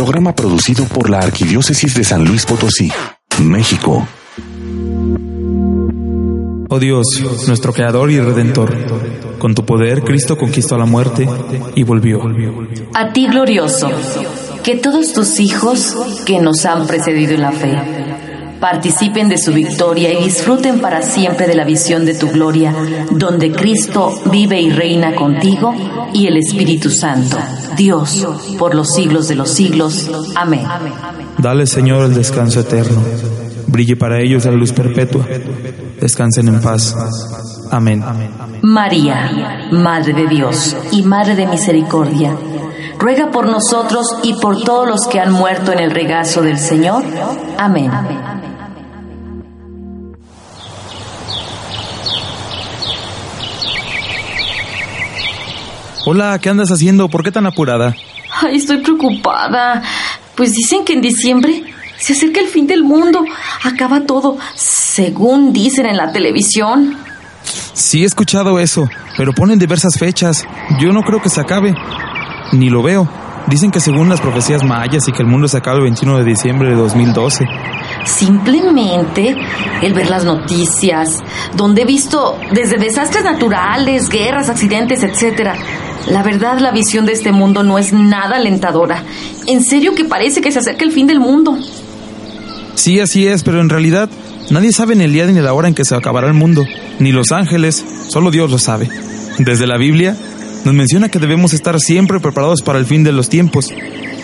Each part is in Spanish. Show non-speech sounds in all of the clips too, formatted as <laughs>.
Programa producido por la Arquidiócesis de San Luis Potosí, México. Oh Dios, nuestro Creador y Redentor, con tu poder Cristo conquistó la muerte y volvió. A ti glorioso, que todos tus hijos que nos han precedido en la fe participen de su victoria y disfruten para siempre de la visión de tu gloria, donde Cristo vive y reina contigo y el Espíritu Santo, Dios, por los siglos de los siglos. Amén. Dale, Señor, el descanso eterno. Brille para ellos la luz perpetua. Descansen en paz. Amén. María, Madre de Dios y Madre de Misericordia, ruega por nosotros y por todos los que han muerto en el regazo del Señor. Amén. Hola, ¿qué andas haciendo? ¿Por qué tan apurada? Ay, estoy preocupada. Pues dicen que en diciembre se acerca el fin del mundo. Acaba todo, según dicen en la televisión. Sí, he escuchado eso, pero ponen diversas fechas. Yo no creo que se acabe. Ni lo veo. Dicen que según las profecías mayas y que el mundo se acaba el 21 de diciembre de 2012. Simplemente el ver las noticias, donde he visto desde desastres naturales, guerras, accidentes, etcétera. La verdad, la visión de este mundo no es nada alentadora. En serio que parece que se acerca el fin del mundo. Sí, así es, pero en realidad nadie sabe ni el día ni la hora en que se acabará el mundo, ni los ángeles, solo Dios lo sabe. Desde la Biblia nos menciona que debemos estar siempre preparados para el fin de los tiempos,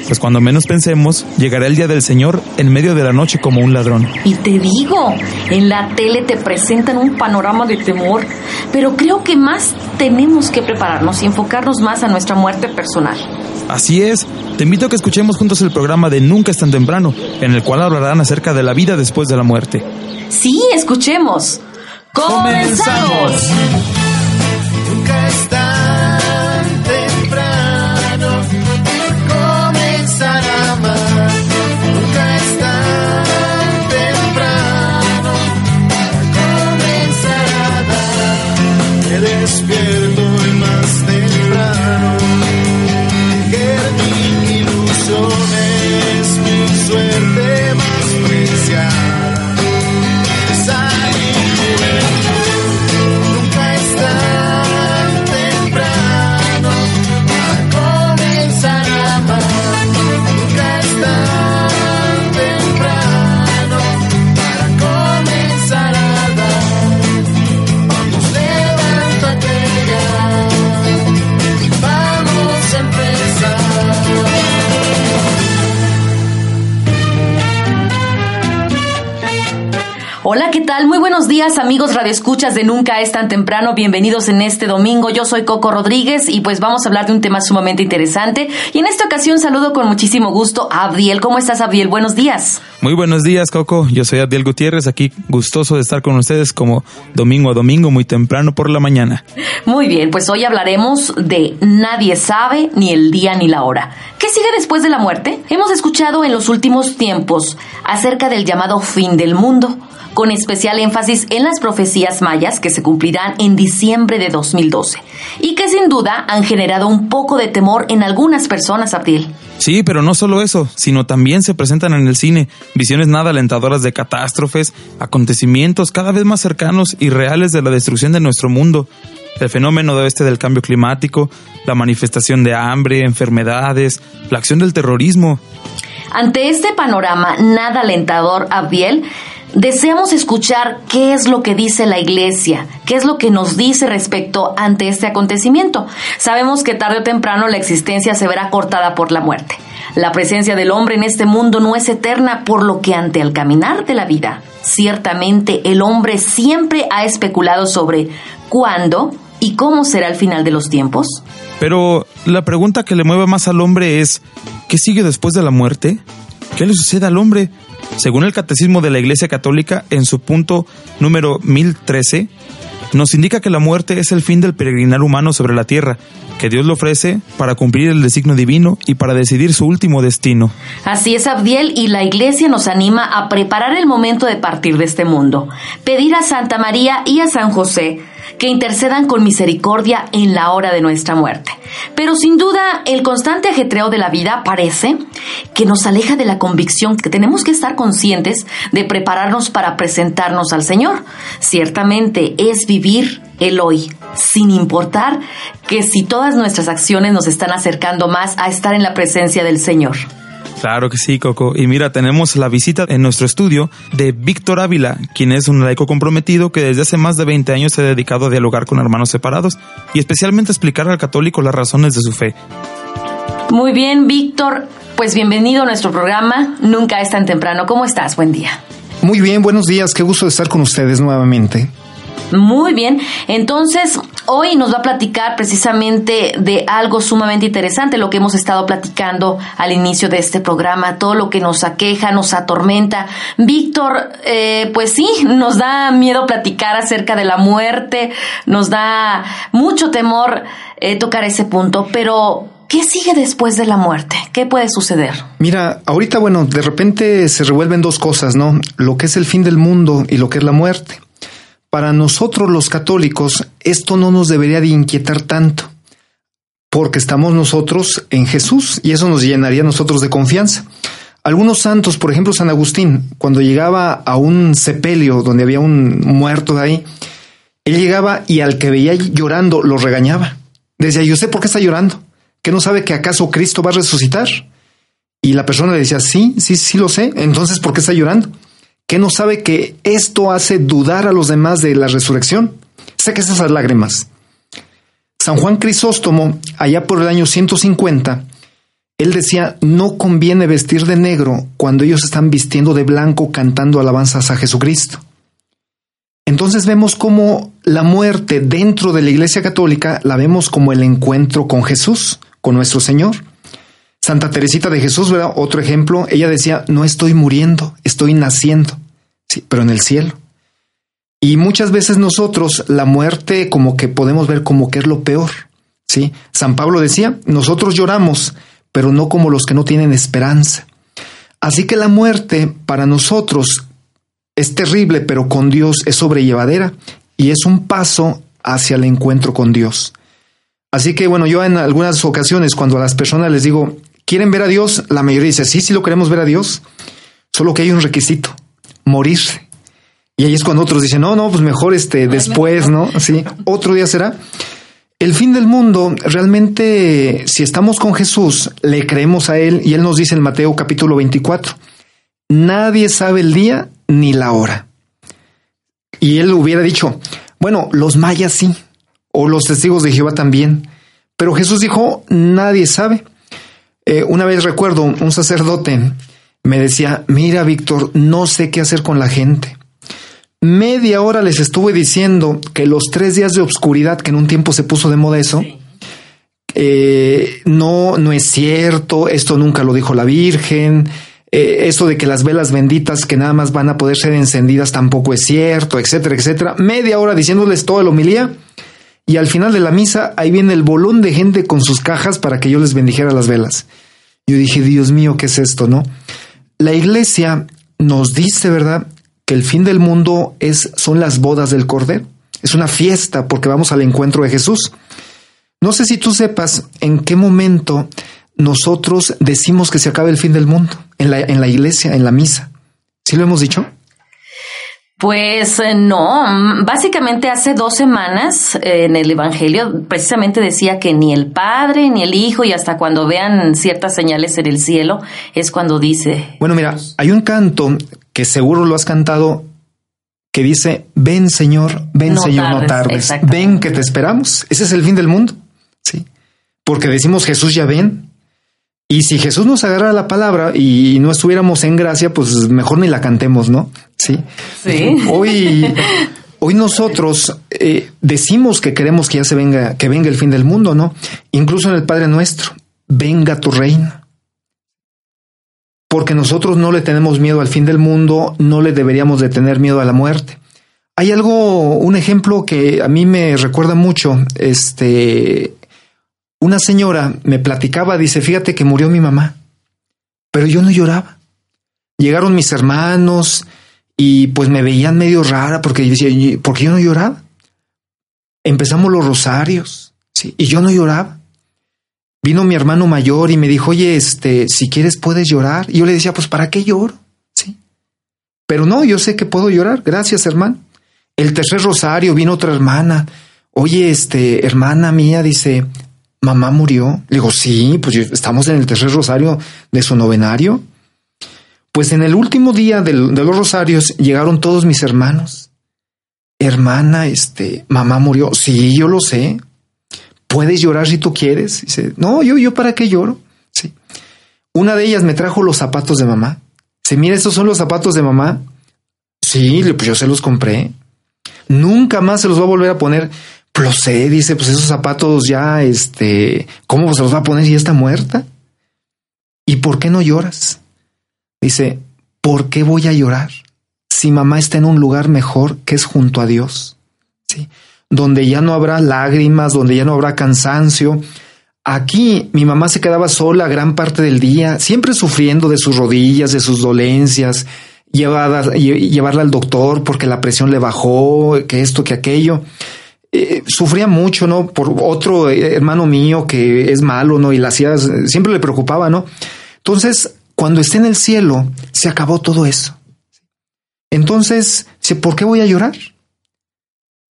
pues cuando menos pensemos, llegará el día del Señor en medio de la noche como un ladrón. Y te digo, en la tele te presentan un panorama de temor, pero creo que más tenemos que prepararnos y enfocarnos más a nuestra muerte personal. Así es, te invito a que escuchemos juntos el programa de Nunca es tan temprano, en el cual hablarán acerca de la vida después de la muerte. Sí, escuchemos. ¡Comenzamos! Buenos días, amigos radioescuchas de Nunca es tan temprano. Bienvenidos en este domingo. Yo soy Coco Rodríguez y pues vamos a hablar de un tema sumamente interesante. Y en esta ocasión saludo con muchísimo gusto a Abdiel. ¿Cómo estás, Abdiel? Buenos días. Muy buenos días, Coco. Yo soy Abdiel Gutiérrez, aquí gustoso de estar con ustedes como domingo a domingo, muy temprano por la mañana. Muy bien, pues hoy hablaremos de Nadie sabe ni el día ni la hora. ¿Qué sigue después de la muerte? Hemos escuchado en los últimos tiempos acerca del llamado fin del mundo, con especial énfasis en las profecías mayas que se cumplirán en diciembre de 2012 y que sin duda han generado un poco de temor en algunas personas, Abdiel. Sí, pero no solo eso, sino también se presentan en el cine visiones nada alentadoras de catástrofes, acontecimientos cada vez más cercanos y reales de la destrucción de nuestro mundo. El fenómeno de este del cambio climático, la manifestación de hambre, enfermedades, la acción del terrorismo. Ante este panorama nada alentador, Abdiel, deseamos escuchar qué es lo que dice la iglesia, qué es lo que nos dice respecto ante este acontecimiento. Sabemos que tarde o temprano la existencia se verá cortada por la muerte. La presencia del hombre en este mundo no es eterna, por lo que ante el caminar de la vida, ciertamente el hombre siempre ha especulado sobre cuándo y cómo será el final de los tiempos. Pero la pregunta que le mueve más al hombre es, ¿qué sigue después de la muerte? ¿Qué le sucede al hombre? Según el Catecismo de la Iglesia Católica, en su punto número 1013, nos indica que la muerte es el fin del peregrinar humano sobre la tierra, que Dios lo ofrece para cumplir el designio divino y para decidir su último destino. Así es, Abdiel, y la Iglesia nos anima a preparar el momento de partir de este mundo, pedir a Santa María y a San José que intercedan con misericordia en la hora de nuestra muerte. Pero sin duda, el constante ajetreo de la vida parece que nos aleja de la convicción que tenemos que estar conscientes de prepararnos para presentarnos al Señor. Ciertamente es vivir el hoy, sin importar que si todas nuestras acciones nos están acercando más a estar en la presencia del Señor. Claro que sí, Coco. Y mira, tenemos la visita en nuestro estudio de Víctor Ávila, quien es un laico comprometido que desde hace más de 20 años se ha dedicado a dialogar con hermanos separados y especialmente a explicar al católico las razones de su fe. Muy bien, Víctor. Pues bienvenido a nuestro programa. Nunca es tan temprano. ¿Cómo estás? Buen día. Muy bien, buenos días. Qué gusto de estar con ustedes nuevamente. Muy bien, entonces hoy nos va a platicar precisamente de algo sumamente interesante, lo que hemos estado platicando al inicio de este programa, todo lo que nos aqueja, nos atormenta. Víctor, eh, pues sí, nos da miedo platicar acerca de la muerte, nos da mucho temor eh, tocar ese punto, pero ¿Qué sigue después de la muerte? ¿Qué puede suceder? Mira, ahorita, bueno, de repente se revuelven dos cosas, ¿no? Lo que es el fin del mundo y lo que es la muerte. Para nosotros los católicos esto no nos debería de inquietar tanto, porque estamos nosotros en Jesús y eso nos llenaría a nosotros de confianza. Algunos santos, por ejemplo San Agustín, cuando llegaba a un sepelio donde había un muerto de ahí, él llegaba y al que veía llorando lo regañaba. Decía, yo sé por qué está llorando, que no sabe que acaso Cristo va a resucitar. Y la persona le decía, sí, sí, sí lo sé, entonces ¿por qué está llorando? Que no sabe que esto hace dudar a los demás de la resurrección. Saca esas lágrimas. San Juan Crisóstomo, allá por el año 150, él decía, no conviene vestir de negro cuando ellos están vistiendo de blanco cantando alabanzas a Jesucristo. Entonces vemos cómo la muerte dentro de la Iglesia Católica la vemos como el encuentro con Jesús, con nuestro Señor. Santa Teresita de Jesús, ¿verdad? Otro ejemplo, ella decía, no estoy muriendo, estoy naciendo, sí, pero en el cielo. Y muchas veces nosotros la muerte como que podemos ver como que es lo peor, ¿sí? San Pablo decía, nosotros lloramos, pero no como los que no tienen esperanza. Así que la muerte para nosotros es terrible, pero con Dios es sobrellevadera y es un paso hacia el encuentro con Dios. Así que bueno, yo en algunas ocasiones cuando a las personas les digo, quieren ver a Dios, la mayoría dice, sí, sí lo queremos ver a Dios, solo que hay un requisito, morirse. Y ahí es cuando otros dicen, no, no, pues mejor este después, ¿no? Sí, otro día será. El fin del mundo, realmente, si estamos con Jesús, le creemos a Él y Él nos dice en Mateo capítulo 24, nadie sabe el día ni la hora. Y Él hubiera dicho, bueno, los mayas sí, o los testigos de Jehová también, pero Jesús dijo, nadie sabe. Eh, una vez recuerdo, un sacerdote me decía, mira Víctor, no sé qué hacer con la gente. Media hora les estuve diciendo que los tres días de obscuridad, que en un tiempo se puso de moda eso, eh, no, no es cierto, esto nunca lo dijo la Virgen, eh, esto de que las velas benditas que nada más van a poder ser encendidas tampoco es cierto, etcétera, etcétera. Media hora diciéndoles toda la homilía y al final de la misa, ahí viene el bolón de gente con sus cajas para que yo les bendijera las velas. Yo dije, Dios mío, ¿qué es esto, no? La iglesia nos dice, ¿verdad?, que el fin del mundo es, son las bodas del Cordero. Es una fiesta porque vamos al encuentro de Jesús. No sé si tú sepas en qué momento nosotros decimos que se acaba el fin del mundo, en la, en la iglesia, en la misa. ¿Sí lo hemos dicho? Pues eh, no, mm, básicamente hace dos semanas eh, en el Evangelio precisamente decía que ni el Padre ni el Hijo y hasta cuando vean ciertas señales en el cielo es cuando dice... Bueno, mira, hay un canto que seguro lo has cantado que dice, ven Señor, ven No Señor, no tardes", ven que te esperamos. Ese es el fin del mundo, sí. Porque decimos Jesús ya ven. Y si Jesús nos agarra la palabra y no estuviéramos en gracia, pues mejor ni la cantemos, ¿no? Sí. Sí. Hoy, <laughs> hoy nosotros eh, decimos que queremos que ya se venga, que venga el fin del mundo, ¿no? Incluso en el Padre Nuestro, venga tu reino. Porque nosotros no le tenemos miedo al fin del mundo, no le deberíamos de tener miedo a la muerte. Hay algo, un ejemplo que a mí me recuerda mucho, este, una señora me platicaba, dice, fíjate que murió mi mamá, pero yo no lloraba. Llegaron mis hermanos y pues me veían medio rara porque yo decía, "¿Y ¿por qué yo no lloraba? empezamos los rosarios, ¿sí? y yo no lloraba. Vino mi hermano mayor y me dijo, oye, este, si quieres puedes llorar. Y yo le decía, pues, ¿para qué lloro? Sí. Pero no, yo sé que puedo llorar. Gracias, hermano. El tercer rosario vino otra hermana. Oye, este, hermana mía, dice, mamá murió. Le digo, sí, pues estamos en el tercer rosario de su novenario. Pues en el último día de los rosarios llegaron todos mis hermanos. Hermana, este, mamá murió. Sí, yo lo sé. Puedes llorar si tú quieres. Dice, no, yo, yo para qué lloro. Sí. Una de ellas me trajo los zapatos de mamá. Dice, mira, estos son los zapatos de mamá. Sí, pues yo se los compré. Nunca más se los va a volver a poner. Lo sé, dice, pues esos zapatos ya, este, ¿cómo se los va a poner si ya está muerta? ¿Y por qué no lloras? Dice, ¿por qué voy a llorar? Si mamá está en un lugar mejor que es junto a Dios, ¿sí? Donde ya no habrá lágrimas, donde ya no habrá cansancio. Aquí mi mamá se quedaba sola gran parte del día, siempre sufriendo de sus rodillas, de sus dolencias, llevada- lle- llevarla al doctor porque la presión le bajó, que esto, que aquello. Eh, sufría mucho, ¿no? Por otro eh, hermano mío que es malo, ¿no? Y la hacía, siempre le preocupaba, ¿no? Entonces, cuando esté en el cielo, se acabó todo eso. Entonces, ¿por qué voy a llorar?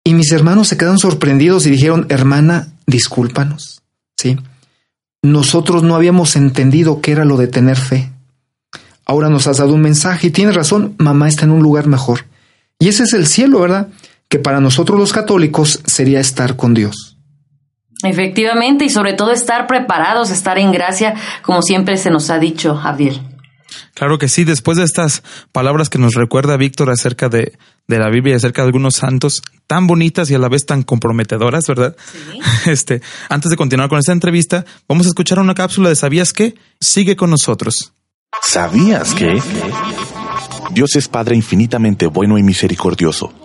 Y mis hermanos se quedaron sorprendidos y dijeron, hermana, discúlpanos, ¿sí? Nosotros no habíamos entendido qué era lo de tener fe. Ahora nos has dado un mensaje y tienes razón, mamá está en un lugar mejor. Y ese es el cielo, ¿verdad? Que para nosotros los católicos sería estar con Dios. Efectivamente, y sobre todo estar preparados, estar en gracia, como siempre se nos ha dicho, Abdiel. Claro que sí, después de estas palabras que nos recuerda Víctor acerca de, de la Biblia y acerca de algunos santos tan bonitas y a la vez tan comprometedoras, ¿verdad? <laughs> Este, antes de continuar con esta entrevista, vamos a escuchar una cápsula de ¿Sabías qué? Sigue con nosotros. ¿Sabías que? Dios es Padre infinitamente bueno y misericordioso.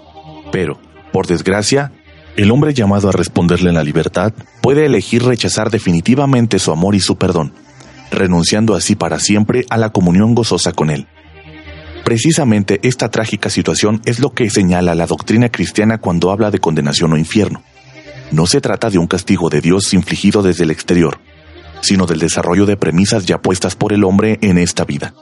Pero, por desgracia, el hombre llamado a responderle en la libertad puede elegir rechazar definitivamente su amor y su perdón, renunciando así para siempre a la comunión gozosa con Él. Precisamente esta trágica situación es lo que señala la doctrina cristiana cuando habla de condenación o infierno. No se trata de un castigo de Dios infligido desde el exterior, sino del desarrollo de premisas ya puestas por el hombre en esta vida.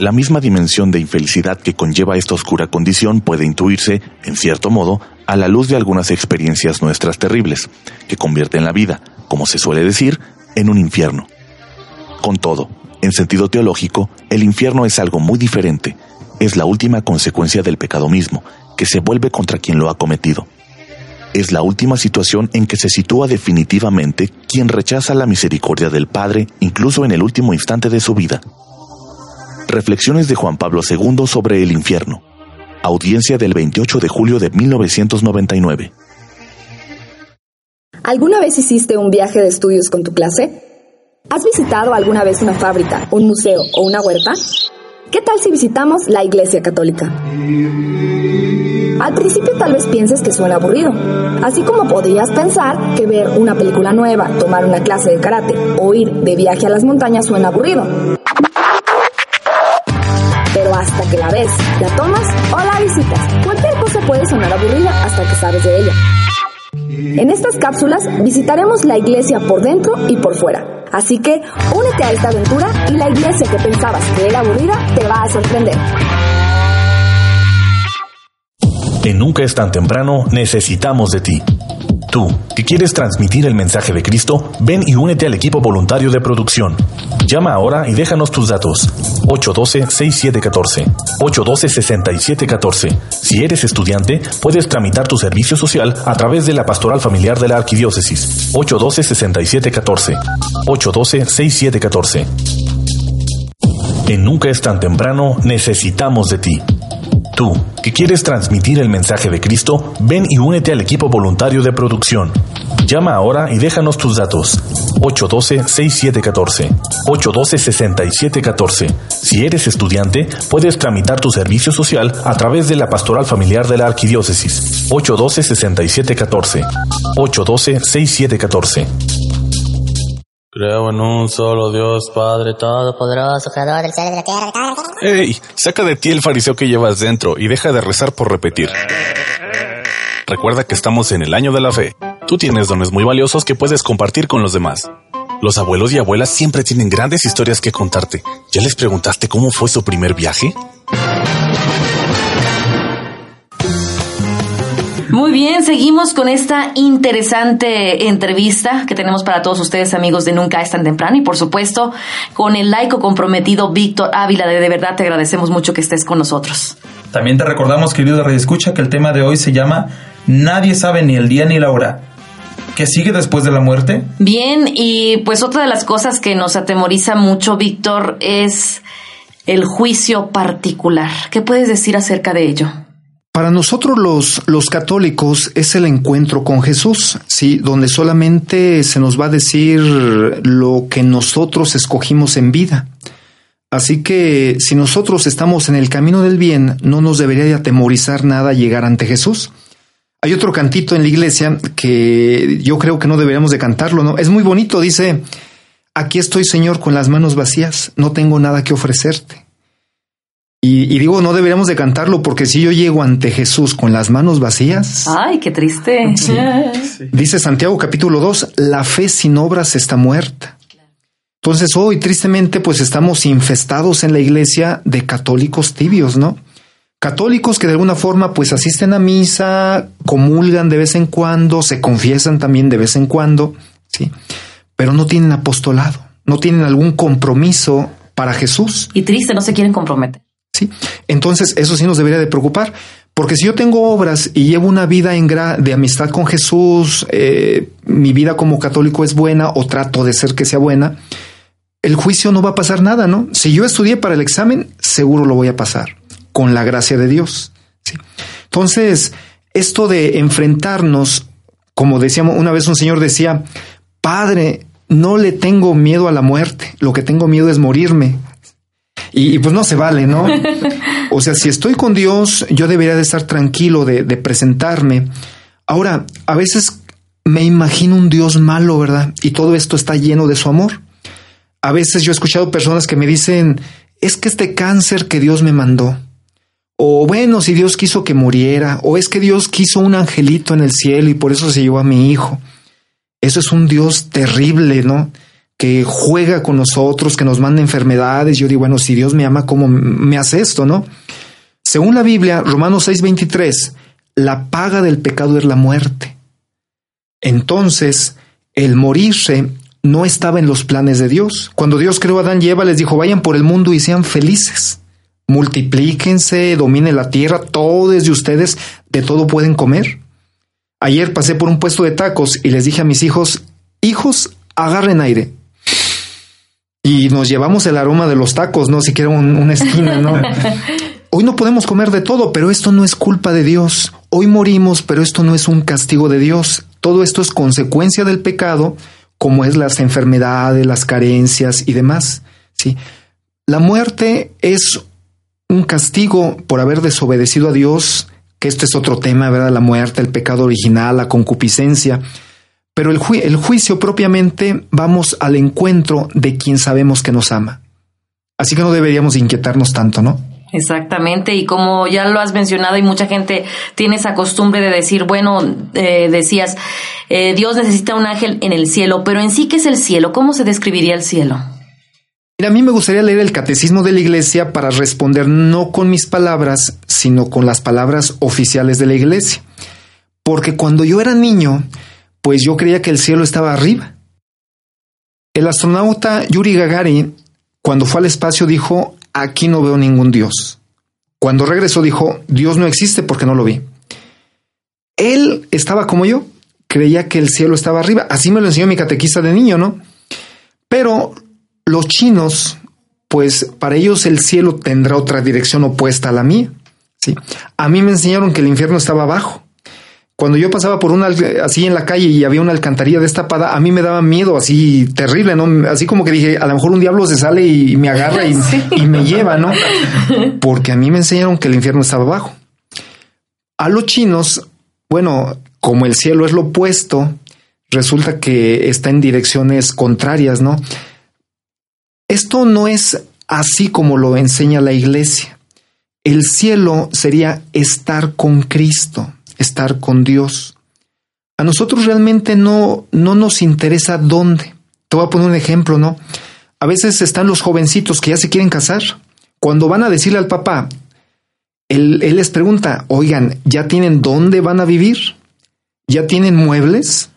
La misma dimensión de infelicidad que conlleva esta oscura condición puede intuirse, en cierto modo, a la luz de algunas experiencias nuestras terribles, que convierten la vida, como se suele decir, en un infierno. Con todo, en sentido teológico, el infierno es algo muy diferente, es la última consecuencia del pecado mismo, que se vuelve contra quien lo ha cometido. Es la última situación en que se sitúa definitivamente quien rechaza la misericordia del Padre incluso en el último instante de su vida. Reflexiones de Juan Pablo II sobre el infierno. Audiencia del 28 de julio de 1999. ¿Alguna vez hiciste un viaje de estudios con tu clase? ¿Has visitado alguna vez una fábrica, un museo o una huerta? ¿Qué tal si visitamos la Iglesia Católica? Al principio tal vez pienses que suena aburrido, así como podrías pensar que ver una película nueva, tomar una clase de karate o ir de viaje a las montañas suena aburrido. Que la ves, la tomas o la visitas, cualquier cosa puede sonar aburrida hasta que sabes de ella. En estas cápsulas visitaremos la iglesia por dentro y por fuera. Así que únete a esta aventura y la iglesia que pensabas que era aburrida te va a sorprender. En Nunca es tan temprano, necesitamos de ti. Tú, que quieres transmitir el mensaje de Cristo, ven y únete al equipo voluntario de producción. Llama ahora y déjanos tus datos. 812-6714. 812-6714. Si eres estudiante, puedes tramitar tu servicio social a través de la Pastoral Familiar de la Arquidiócesis. 812-6714. 812-6714. En Nunca es tan temprano, necesitamos de ti. Tú, que quieres transmitir el mensaje de Cristo, ven y únete al equipo voluntario de producción. Llama ahora y déjanos tus datos. 812-6714. 812-6714. Si eres estudiante, puedes tramitar tu servicio social a través de la Pastoral Familiar de la Arquidiócesis. 812-6714. 812-6714. Creo en un solo Dios, Padre Todopoderoso. creador del cielo y de la tierra. ¡Ey! Saca de ti el fariseo que llevas dentro y deja de rezar por repetir. Recuerda que estamos en el año de la fe. Tú tienes dones muy valiosos que puedes compartir con los demás. Los abuelos y abuelas siempre tienen grandes historias que contarte. ¿Ya les preguntaste cómo fue su primer viaje? Muy bien, seguimos con esta interesante entrevista que tenemos para todos ustedes, amigos de Nunca es tan temprano, y por supuesto, con el laico comprometido Víctor Ávila. De, de verdad te agradecemos mucho que estés con nosotros. También te recordamos, querido Rey Escucha, que el tema de hoy se llama Nadie sabe ni el día ni la hora. ¿Qué sigue después de la muerte? Bien, y pues otra de las cosas que nos atemoriza mucho, Víctor, es el juicio particular. ¿Qué puedes decir acerca de ello? Para nosotros los, los católicos es el encuentro con Jesús, sí, donde solamente se nos va a decir lo que nosotros escogimos en vida. Así que si nosotros estamos en el camino del bien, no nos debería de atemorizar nada llegar ante Jesús. Hay otro cantito en la iglesia que yo creo que no deberíamos de cantarlo, ¿no? Es muy bonito, dice, aquí estoy Señor con las manos vacías, no tengo nada que ofrecerte. Y, y digo, no deberíamos de cantarlo porque si yo llego ante Jesús con las manos vacías, Ay, qué triste. Sí. dice Santiago capítulo 2, la fe sin obras está muerta. Entonces hoy tristemente pues estamos infestados en la iglesia de católicos tibios, ¿no? Católicos que de alguna forma pues asisten a misa, comulgan de vez en cuando, se confiesan también de vez en cuando, ¿sí? Pero no tienen apostolado, no tienen algún compromiso para Jesús. Y triste, no se quieren comprometer. ¿Sí? Entonces, eso sí nos debería de preocupar, porque si yo tengo obras y llevo una vida en gra- de amistad con Jesús, eh, mi vida como católico es buena o trato de ser que sea buena, el juicio no va a pasar nada, ¿no? Si yo estudié para el examen, seguro lo voy a pasar, con la gracia de Dios. Entonces, esto de enfrentarnos, como decíamos, una vez un señor decía, Padre, no le tengo miedo a la muerte, lo que tengo miedo es morirme. Y, y pues no se vale, ¿no? <laughs> O sea, si estoy con Dios, yo debería de estar tranquilo de, de presentarme. Ahora, a veces me imagino un Dios malo, ¿verdad? Y todo esto está lleno de su amor. A veces yo he escuchado personas que me dicen, es que este cáncer que Dios me mandó, o bueno, si Dios quiso que muriera, o es que Dios quiso un angelito en el cielo y por eso se llevó a mi hijo. Eso es un Dios terrible, ¿no? Que juega con nosotros, que nos manda enfermedades. Yo digo, bueno, si Dios me ama, ¿cómo me hace esto, no? Según la Biblia, Romanos 6:23, la paga del pecado es la muerte. Entonces, el morirse no estaba en los planes de Dios. Cuando Dios creó a Adán y Eva, les dijo, vayan por el mundo y sean felices. Multiplíquense, dominen la tierra, todo es de ustedes, de todo pueden comer. Ayer pasé por un puesto de tacos y les dije a mis hijos, hijos, agarren aire. Y nos llevamos el aroma de los tacos, no siquiera un- una esquina, ¿no? <laughs> Hoy no podemos comer de todo, pero esto no es culpa de Dios. Hoy morimos, pero esto no es un castigo de Dios. Todo esto es consecuencia del pecado, como es las enfermedades, las carencias y demás. Sí. La muerte es un castigo por haber desobedecido a Dios, que este es otro tema, ¿verdad? La muerte, el pecado original, la concupiscencia. Pero el, ju- el juicio propiamente vamos al encuentro de quien sabemos que nos ama. Así que no deberíamos inquietarnos tanto, ¿no? Exactamente, y como ya lo has mencionado y mucha gente tiene esa costumbre de decir, bueno, eh, decías, eh, Dios necesita un ángel en el cielo, pero en sí, ¿qué es el cielo? ¿Cómo se describiría el cielo? Mira, a mí me gustaría leer el catecismo de la iglesia para responder no con mis palabras, sino con las palabras oficiales de la iglesia. Porque cuando yo era niño, pues yo creía que el cielo estaba arriba. El astronauta Yuri Gagarin, cuando fue al espacio, dijo, aquí no veo ningún Dios. Cuando regresó, dijo, Dios no existe porque no lo vi. Él estaba como yo, creía que el cielo estaba arriba. Así me lo enseñó mi catequista de niño, ¿no? Pero los chinos, pues para ellos el cielo tendrá otra dirección opuesta a la mía. Sí. A mí me enseñaron que el infierno estaba abajo. Cuando yo pasaba por una así en la calle y había una alcantarilla destapada, a mí me daba miedo así terrible, ¿no? Así como que dije, a lo mejor un diablo se sale y me agarra y, <laughs> Sí. y me lleva, ¿no? <laughs> Porque a mí me enseñaron que el infierno estaba abajo. A los chinos, bueno, como el cielo es lo opuesto, resulta que está en direcciones contrarias, ¿no? Esto no es así como lo enseña la iglesia. El cielo sería estar con Cristo. Estar con Dios. A nosotros realmente no, no nos interesa dónde. Te voy a poner un ejemplo, ¿no? A veces están los jovencitos que ya se quieren casar. Cuando van a decirle al papá, él, él les pregunta, oigan, ¿ya tienen dónde van a vivir? ¿Ya tienen muebles?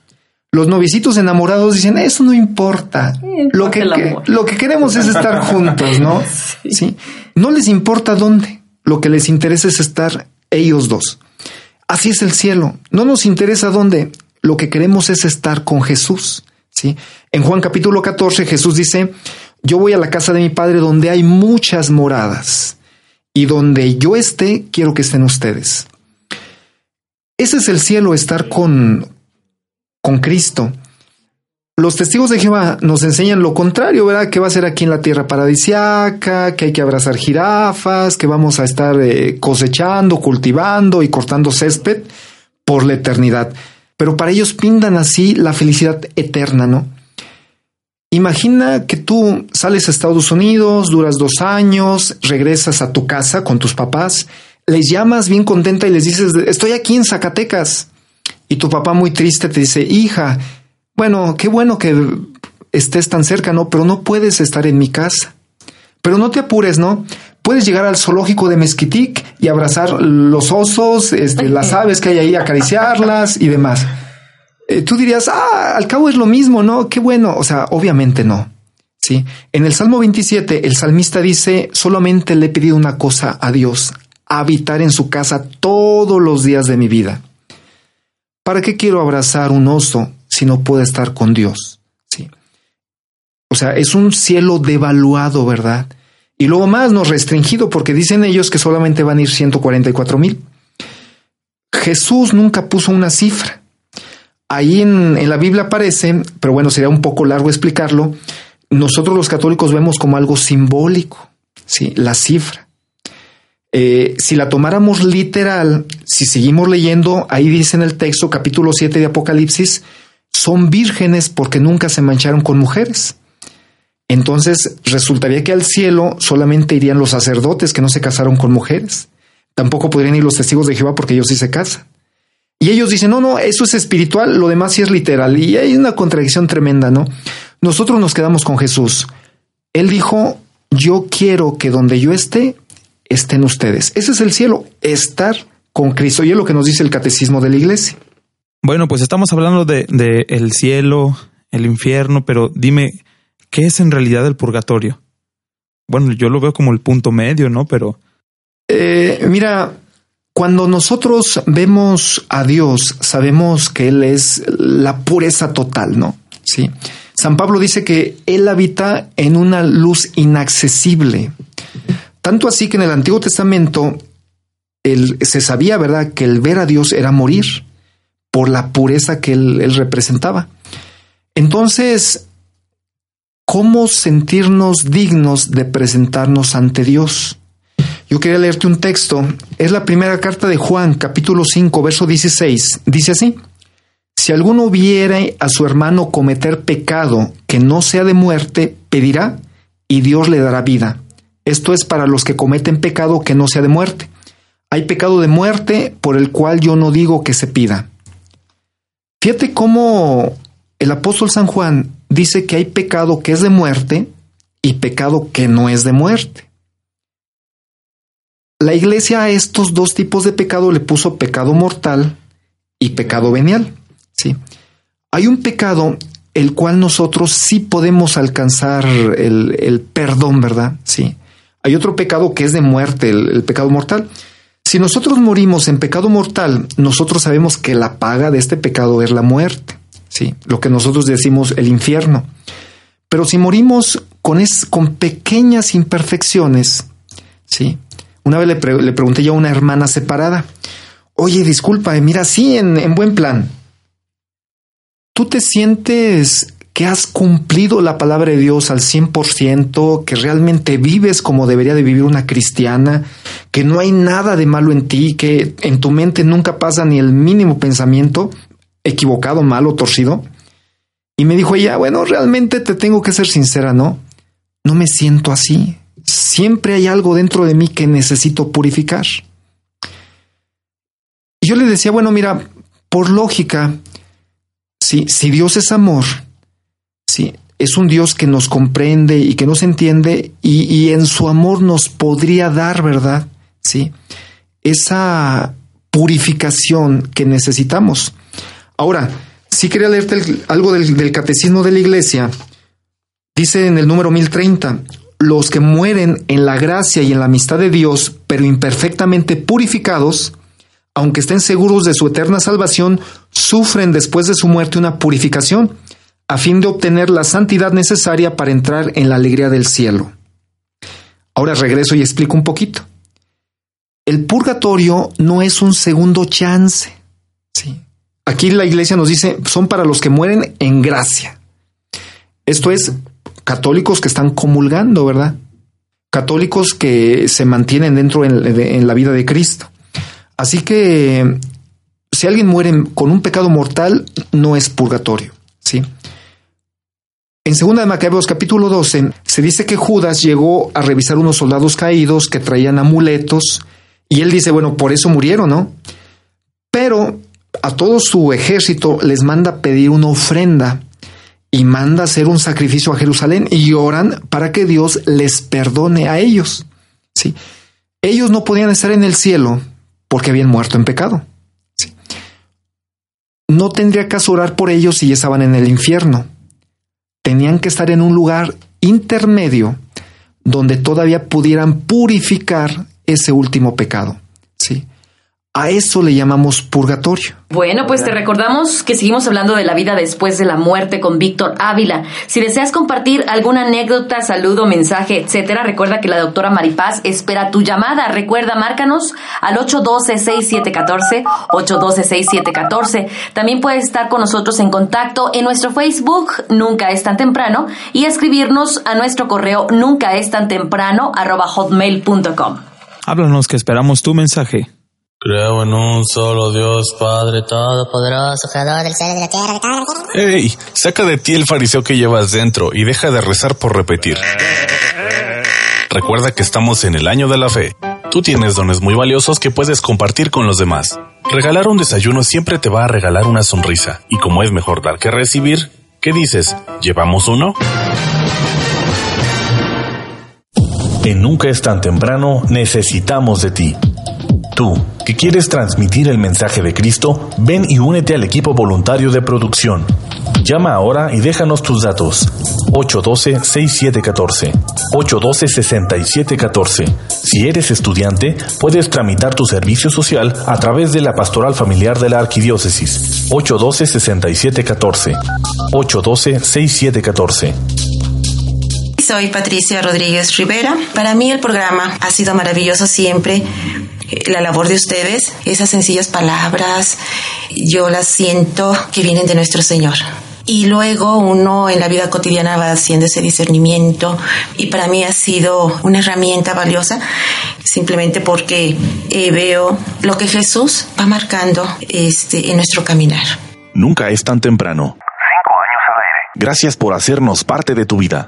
Los novicitos enamorados dicen, eso no importa. Lo que, lo que queremos es estar juntos, ¿no? <laughs> Sí. No les importa dónde. Lo que les interesa es estar ellos dos. Así es el cielo. No nos interesa dónde. Lo que queremos es estar con Jesús. ¿sí? En Juan capítulo 14 Jesús dice, yo voy a la casa de mi Padre donde hay muchas moradas y donde yo esté, quiero que estén ustedes. Ese es el cielo, estar con, con Cristo. Los testigos de Jehová nos enseñan lo contrario, ¿verdad? Que va a ser aquí en la tierra paradisiaca, que hay que abrazar jirafas, que vamos a estar eh, cosechando, cultivando y cortando césped por la eternidad. Pero para ellos pintan así la felicidad eterna, ¿no? Imagina que tú sales a Estados Unidos, duras dos años, regresas a tu casa con tus papás, les llamas bien contenta y les dices, estoy aquí en Zacatecas. Y tu papá muy triste te dice, hija, bueno, qué bueno que estés tan cerca, ¿no? Pero no puedes estar en mi casa. Pero no te apures, ¿no? Puedes llegar al zoológico de Mezquitic y abrazar los osos, este, las aves que hay ahí, acariciarlas y demás. Eh, tú dirías, ah, al cabo es lo mismo, ¿no? Qué bueno. O sea, obviamente no. Sí. En el Salmo 27, el salmista dice, solamente le he pedido una cosa a Dios, habitar en su casa todos los días de mi vida. ¿Para qué quiero abrazar un oso si no puedo estar con Dios? Sí. O sea, es un cielo devaluado, ¿verdad? Y luego más nos restringido porque dicen ellos que solamente van a ir 144 mil. Jesús nunca puso una cifra. Ahí en, en la Biblia aparece, pero bueno, sería un poco largo explicarlo. Nosotros los católicos vemos como algo simbólico, sí, la cifra. Eh, si la tomáramos literal, si seguimos leyendo, ahí dice en el texto, capítulo 7 de Apocalipsis, son vírgenes porque nunca se mancharon con mujeres. Entonces resultaría que al cielo solamente irían los sacerdotes que no se casaron con mujeres. Tampoco podrían ir los testigos de Jehová porque ellos sí se casan. Y ellos dicen, no, no, eso es espiritual, lo demás sí es literal. Y hay una contradicción tremenda, ¿no? Nosotros nos quedamos con Jesús. Él dijo, yo quiero que donde yo esté, estén ustedes. Ese es el cielo, estar con Cristo. Y es lo que nos dice el catecismo de la iglesia. Bueno, pues estamos hablando de, el cielo, el infierno, pero dime, ¿qué es en realidad el purgatorio? Bueno, yo lo veo como el punto medio, ¿no? Pero Eh, mira, cuando nosotros vemos a Dios, sabemos que Él es la pureza total, ¿no? Sí. San Pablo dice que Él habita en una luz inaccesible. Tanto así que en el Antiguo Testamento él, se sabía, ¿verdad?, que el ver a Dios era morir por la pureza que él, representaba. Entonces, ¿cómo sentirnos dignos de presentarnos ante Dios? Yo quería leerte un texto. Es la primera carta de Juan, capítulo 5, verso 16. Dice así. Si alguno viere a su hermano cometer pecado que no sea de muerte, pedirá y Dios le dará vida. Esto es para los que cometen pecado que no sea de muerte. Hay pecado de muerte por el cual yo no digo que se pida. Fíjate cómo el apóstol San Juan dice que hay pecado que es de muerte y pecado que no es de muerte. La iglesia a estos dos tipos de pecado le puso pecado mortal y pecado venial. Sí. Hay un pecado el cual nosotros sí podemos alcanzar el, perdón, ¿verdad? Sí. Hay otro pecado que es de muerte, el, el pecado mortal. Si nosotros morimos en pecado mortal, nosotros sabemos que la paga de este pecado es la muerte. Sí, lo que nosotros decimos el infierno. Pero si morimos con, es, con pequeñas imperfecciones, sí. Una vez le, le pregunté yo a una hermana separada, oye, disculpa, mira, sí, en buen plan. ¿Tú te sientes que has cumplido la palabra de Dios al 100%, que realmente vives como debería de vivir una cristiana, que no hay nada de malo en ti, que en tu mente nunca pasa ni el mínimo pensamiento equivocado, malo, torcido? Y me dijo ella, bueno, realmente te tengo que ser sincera, ¿no? No me siento así. Siempre hay algo dentro de mí que necesito purificar. Y yo le decía, bueno, mira, por lógica, si, si Dios es amor, sí, es un Dios que nos comprende y que nos entiende y, en su amor nos podría dar, ¿verdad? Sí, esa purificación que necesitamos. Ahora, sí quería leerte algo del, del catecismo de la iglesia. Dice en el número 1030, los que mueren en la gracia y en la amistad de Dios, pero imperfectamente purificados, aunque estén seguros de su eterna salvación, sufren después de su muerte una purificación, a fin de obtener la santidad necesaria para entrar en la alegría del cielo. Ahora regreso y explico un poquito. El purgatorio no es un segundo chance. Sí. Aquí la iglesia nos dice, son para los que mueren en gracia. Esto es católicos que están comulgando, ¿verdad? Católicos que se mantienen dentro en, la vida de Cristo. Así que si alguien muere con un pecado mortal, no es purgatorio, ¿sí? En 2 de Macabeos capítulo 12 se dice que Judas llegó a revisar unos soldados caídos que traían amuletos y él dice, bueno, por eso murieron, ¿no? Pero a todo su ejército les manda pedir una ofrenda y manda hacer un sacrificio a Jerusalén y oran para que Dios les perdone a ellos. ¿sí? Ellos no podían estar en el cielo porque habían muerto en pecado. No tendría caso orar por ellos si estaban en el infierno. Tenían que estar en un lugar intermedio donde todavía pudieran purificar ese último pecado. ¿sí? A eso le llamamos purgatorio. Bueno, pues te recordamos que seguimos hablando de la vida después de la muerte con Víctor Ávila. Si deseas compartir alguna anécdota, saludo, mensaje, etcétera, recuerda que la doctora Maripaz espera tu llamada. Recuerda, márcanos al 812-6714, 812-6714. También puedes estar con nosotros en contacto en nuestro Facebook, Nunca es tan temprano, y escribirnos a nuestro correo nunca es tan temprano, arroba hotmail.com. Háblanos que esperamos tu mensaje. Creo en un solo Dios, Padre Todopoderoso, creador del cielo y de la tierra. Ey, saca de ti el fariseo que llevas dentro y deja de rezar por repetir. Recuerda que estamos en el año de la fe. Tú tienes dones muy valiosos que puedes compartir con los demás. Regalar un desayuno siempre te va a regalar una sonrisa. Y como es mejor dar que recibir, ¿qué dices? ¿Llevamos uno? En Nunca es tan temprano necesitamos de ti. Tú, que quieres transmitir el mensaje de Cristo, ven y únete al equipo voluntario de producción. Llama ahora y déjanos tus datos. 812-6714. 812-6714. Si eres estudiante, puedes tramitar tu servicio social a través de la Pastoral Familiar de la Arquidiócesis. 812-6714. 812-6714. Soy Patricia Rodríguez Rivera. Para mí el programa ha sido maravilloso siempre. La labor de ustedes, esas sencillas palabras, yo las siento que vienen de nuestro Señor. Y luego uno en la vida cotidiana va haciendo ese discernimiento y para mí ha sido una herramienta valiosa simplemente porque eh, veo lo que Jesús va marcando este, en nuestro caminar. Nunca es tan temprano. Gracias por hacernos parte de tu vida.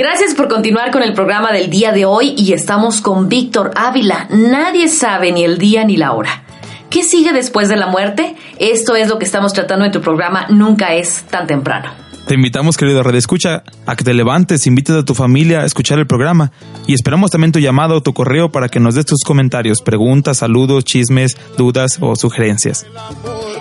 Gracias por continuar con el programa del día de hoy y estamos con Víctor Ávila. Nadie sabe ni el día ni la hora. ¿Qué sigue después de la muerte? Esto es lo que estamos tratando en tu programa Nunca es tan temprano. Te invitamos, querido Red Escucha, a que te levantes, invites a tu familia a escuchar el programa y esperamos también tu llamado o tu correo para que nos des tus comentarios, preguntas, saludos, chismes, dudas o sugerencias.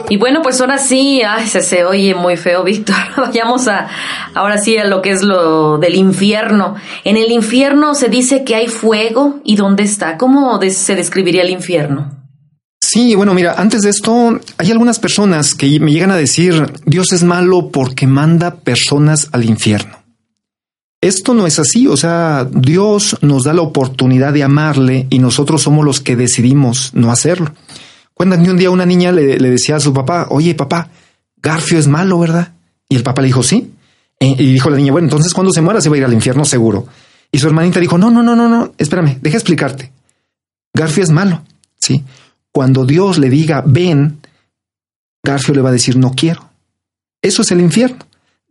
Y bueno, pues ahora sí, se, se oye muy feo, <laughs> Víctor. Vayamos a, ahora sí a lo que es lo del infierno. En el infierno se dice que hay fuego y ¿dónde está? ¿Cómo se describiría el infierno? Sí, bueno, mira, antes de esto, hay algunas personas que me llegan a decir, Dios es malo porque manda personas al infierno. Esto no es así, o sea, Dios nos da la oportunidad de amarle y nosotros somos los que decidimos no hacerlo. Cuentan que un día una niña le, decía a su papá, oye papá, Garfio es malo, ¿verdad? Y el papá le dijo, sí. E- y dijo la niña, bueno, entonces cuando se muera se va a ir al infierno seguro. Y su hermanita dijo, no, no, no, no, no, espérame, deja explicarte. Garfio es malo, ¿sí? Cuando Dios le diga ven, Garfio le va a decir no quiero. Eso es el infierno.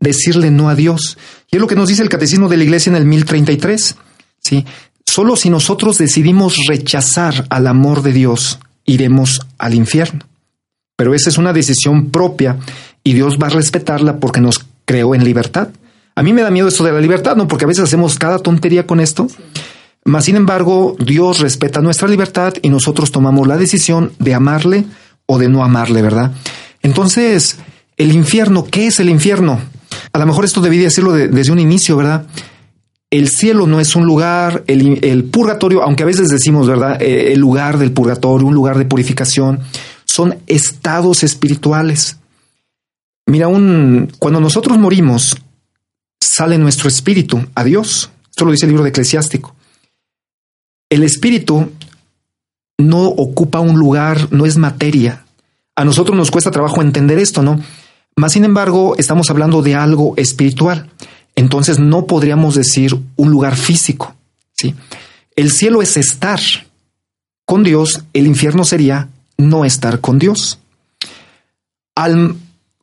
decirle no a Dios. Y es lo que nos dice el Catecismo de la Iglesia en el 1033. ¿sí? Solo si nosotros decidimos rechazar al amor de Dios, iremos al infierno. Pero esa es una decisión propia y Dios va a respetarla porque nos creó en libertad. A mí me da miedo esto de la libertad, ¿no? Porque a veces hacemos cada tontería con esto. Mas, sin embargo, Dios respeta nuestra libertad y nosotros tomamos la decisión de amarle o de no amarle, ¿verdad? Entonces, el infierno, ¿qué es el infierno? A lo mejor esto debí decirlo desde un inicio, ¿verdad? El cielo no es un lugar, el, el purgatorio, aunque a veces decimos, ¿verdad? Eh, el lugar del purgatorio, un lugar de purificación, son estados espirituales. Mira, un, cuando nosotros morimos, sale nuestro espíritu a Dios. Esto lo dice el libro de Eclesiástico. El espíritu no ocupa un lugar, no es materia. A nosotros nos cuesta trabajo entender esto, ¿no? Mas, sin embargo, estamos hablando de algo espiritual. Entonces no podríamos decir un lugar físico. ¿sí? El cielo es estar con Dios, el infierno sería no estar con Dios. Al,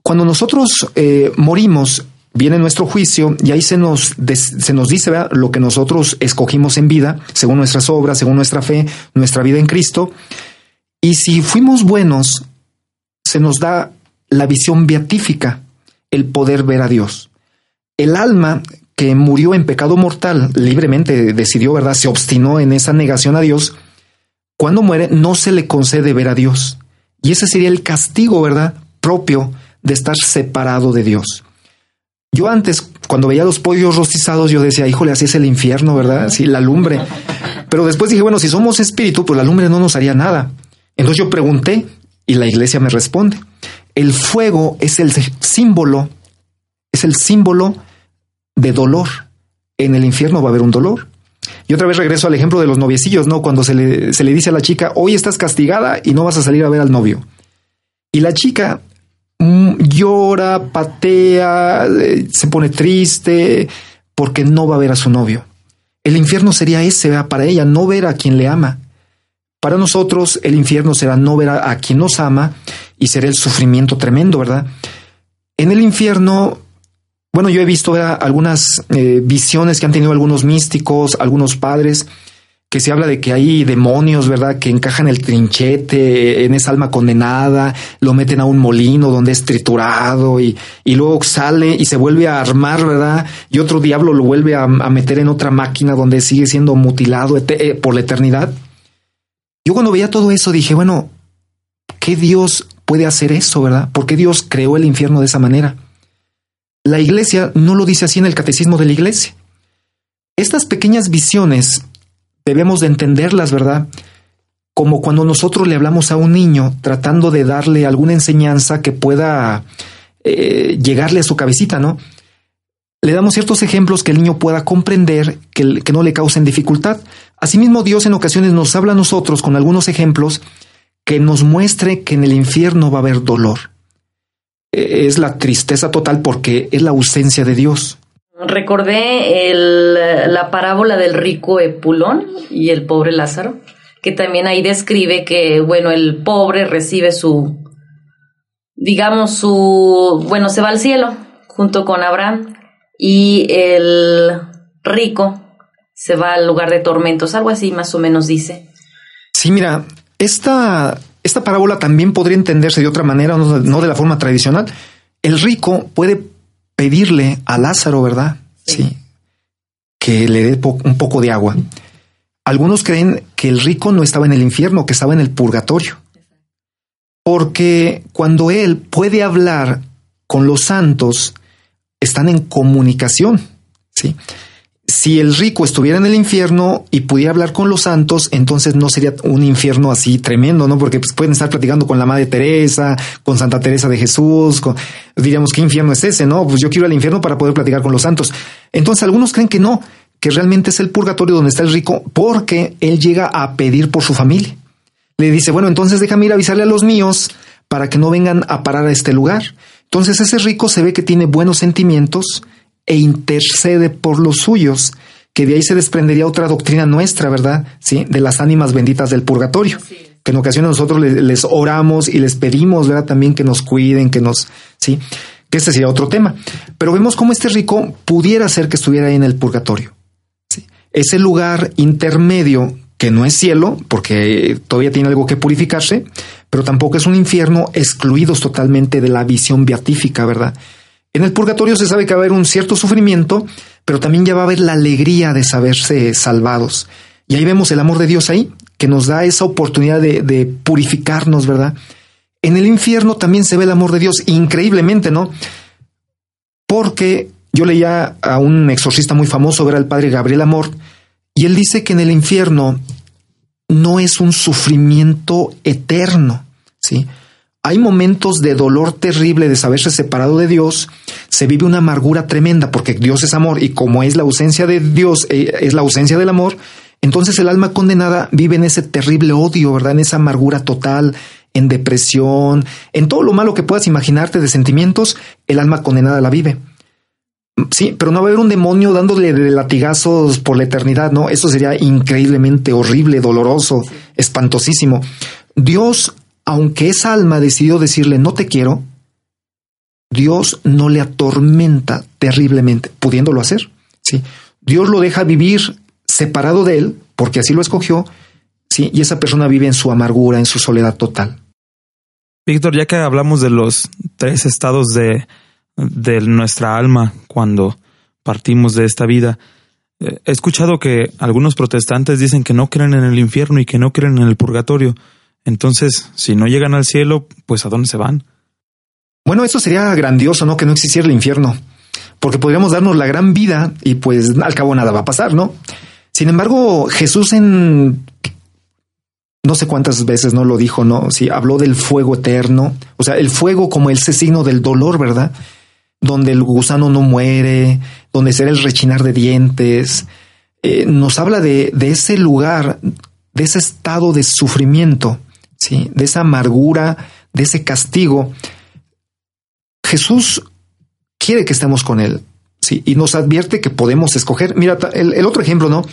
cuando nosotros eh, morimos, viene nuestro juicio y ahí se nos, se nos dice lo que nosotros escogimos en vida, según nuestras obras, según nuestra fe, nuestra vida en Cristo. Y si fuimos buenos, se nos da la visión beatífica, el poder ver a Dios. El alma que murió en pecado mortal, libremente decidió, ¿verdad? Se obstinó en esa negación a Dios. Cuando muere, no se le concede ver a Dios. Y ese sería el castigo, ¿verdad? Propio de estar separado de Dios. Yo antes, cuando veía los pollos rostizados, yo decía, híjole, así es el infierno, ¿verdad? Sí, la lumbre. Pero después dije, bueno, si somos espíritu, pues la lumbre no nos haría nada. Entonces yo pregunté y la iglesia me responde. El fuego es el símbolo, es el símbolo de dolor. En el infierno va a haber un dolor. Y otra vez regreso al ejemplo de los noviecillos, ¿no? Cuando se le, se le dice a la chica, hoy estás castigada y no vas a salir a ver al novio. Y la chica llora, patea, eh, se pone triste porque no va a ver a su novio. El infierno sería ese para ella, no ver a quien le ama. Para nosotros el infierno será no ver a, quien nos ama y será el sufrimiento tremendo, ¿verdad? En el infierno, bueno, yo he visto algunas eh, visiones que han tenido algunos místicos, algunos padres, que se habla de que hay demonios, ¿verdad? Que encajan el trinchete en esa alma condenada, lo meten a un molino donde es triturado y, y luego sale y se vuelve a armar, ¿verdad? Y otro diablo lo vuelve a, meter en otra máquina donde sigue siendo mutilado eh, por la eternidad. Yo cuando veía todo eso dije, bueno, ¿qué Dios puede hacer eso, verdad? ¿Por qué Dios creó el infierno de esa manera? La iglesia no lo dice así en el catecismo de la iglesia. Estas pequeñas visiones debemos de entenderlas, ¿verdad? Como cuando nosotros le hablamos a un niño tratando de darle alguna enseñanza que pueda eh, llegarle a su cabecita, ¿no? Le damos ciertos ejemplos que el niño pueda comprender, que, que no le causen dificultad. Asimismo, Dios en ocasiones nos habla a nosotros con algunos ejemplos que nos muestre que en el infierno va a haber dolor. E, es la tristeza total porque es la ausencia de Dios. Recordé la parábola del rico Epulón y el pobre Lázaro, que también ahí describe que, bueno, el pobre recibe su, digamos, su, bueno, se va al cielo junto con Abraham y el rico se va al lugar de tormentos, algo así más o menos dice. Sí, mira, esta, esta parábola también podría entenderse de otra manera, no de la forma tradicional. El rico puede pedirle a Lázaro, ¿verdad? Sí. Que le dé un poco de agua. Algunos creen que el rico no estaba en el infierno, que estaba en el purgatorio. Porque cuando él puede hablar con los santos, están en comunicación. ¿sí? Si el rico estuviera en el infierno y pudiera hablar con los santos, entonces no sería un infierno así tremendo, ¿no? Porque pues, pueden estar platicando con la Madre Teresa, con Santa Teresa de Jesús, diríamos, ¿qué infierno es ese, no? Pues yo quiero al infierno para poder platicar con los santos. Entonces algunos creen que no, que realmente es el purgatorio donde está el rico, porque él llega a pedir por su familia. Le dice, bueno, entonces déjame ir a avisarle a los míos para que no vengan a parar a este lugar. Entonces ese rico se ve que tiene buenos sentimientos, e intercede por los suyos, que de ahí se desprendería otra doctrina nuestra, ¿verdad? Sí, de las ánimas benditas del purgatorio. Que en ocasiones nosotros les, oramos y les pedimos, ¿verdad? También que nos cuiden, que nos, sí, que este sería otro tema. Pero vemos cómo este rico pudiera ser que estuviera ahí en el purgatorio. ¿sí? Ese lugar intermedio que no es cielo, porque todavía tiene algo que purificarse, pero tampoco es un infierno, excluidos totalmente de la visión beatífica, ¿verdad? En el purgatorio se sabe que va a haber un cierto sufrimiento, pero también ya va a haber la alegría de saberse salvados. Y ahí vemos el amor de Dios ahí, que nos da esa oportunidad de, purificarnos, ¿verdad? En el infierno también se ve el amor de Dios increíblemente, ¿no? Porque yo leía a un exorcista muy famoso, era el padre Gabriel Amor, y él dice que en el infierno no es un sufrimiento eterno, ¿sí? Hay momentos de dolor terrible de saberse separado de Dios, se vive una amargura tremenda porque Dios es amor y como es la ausencia de Dios, eh, es la ausencia del amor, entonces el alma condenada vive en ese terrible odio, ¿verdad? En esa amargura total, en depresión, en todo lo malo que puedas imaginarte de sentimientos, el alma condenada la vive. Sí, pero no va a haber un demonio dándole de latigazos por la eternidad, ¿no? Eso sería increíblemente horrible, doloroso, espantosísimo. Dios, aunque esa alma decidió decirle no te quiero, Dios no le atormenta terriblemente, pudiéndolo hacer. Sí, Dios lo deja vivir separado de él, porque así lo escogió, sí, y esa persona vive en su amargura, en su soledad total. Víctor, ya que hablamos de los tres estados de, de nuestra alma cuando partimos de esta vida, eh, he escuchado que algunos protestantes dicen que no creen en el infierno y que no creen en el purgatorio. Entonces, si no llegan al cielo, pues ¿a dónde se van? Bueno, eso sería grandioso, ¿no? Que no existiera el infierno, porque podríamos darnos la gran vida y pues al cabo nada va a pasar, ¿no? Sin embargo, Jesús en no sé cuántas veces no lo dijo, ¿no? Si habló del fuego eterno, o sea, el fuego como ese signo del dolor, ¿verdad? Donde el gusano no muere, donde será el rechinar de dientes. Eh, nos habla de, de, ese lugar, de ese estado de sufrimiento, ¿sí? De esa amargura, de ese castigo. Jesús quiere que estemos con Él, ¿sí? Y nos advierte que podemos escoger. Mira, el, otro ejemplo, ¿no?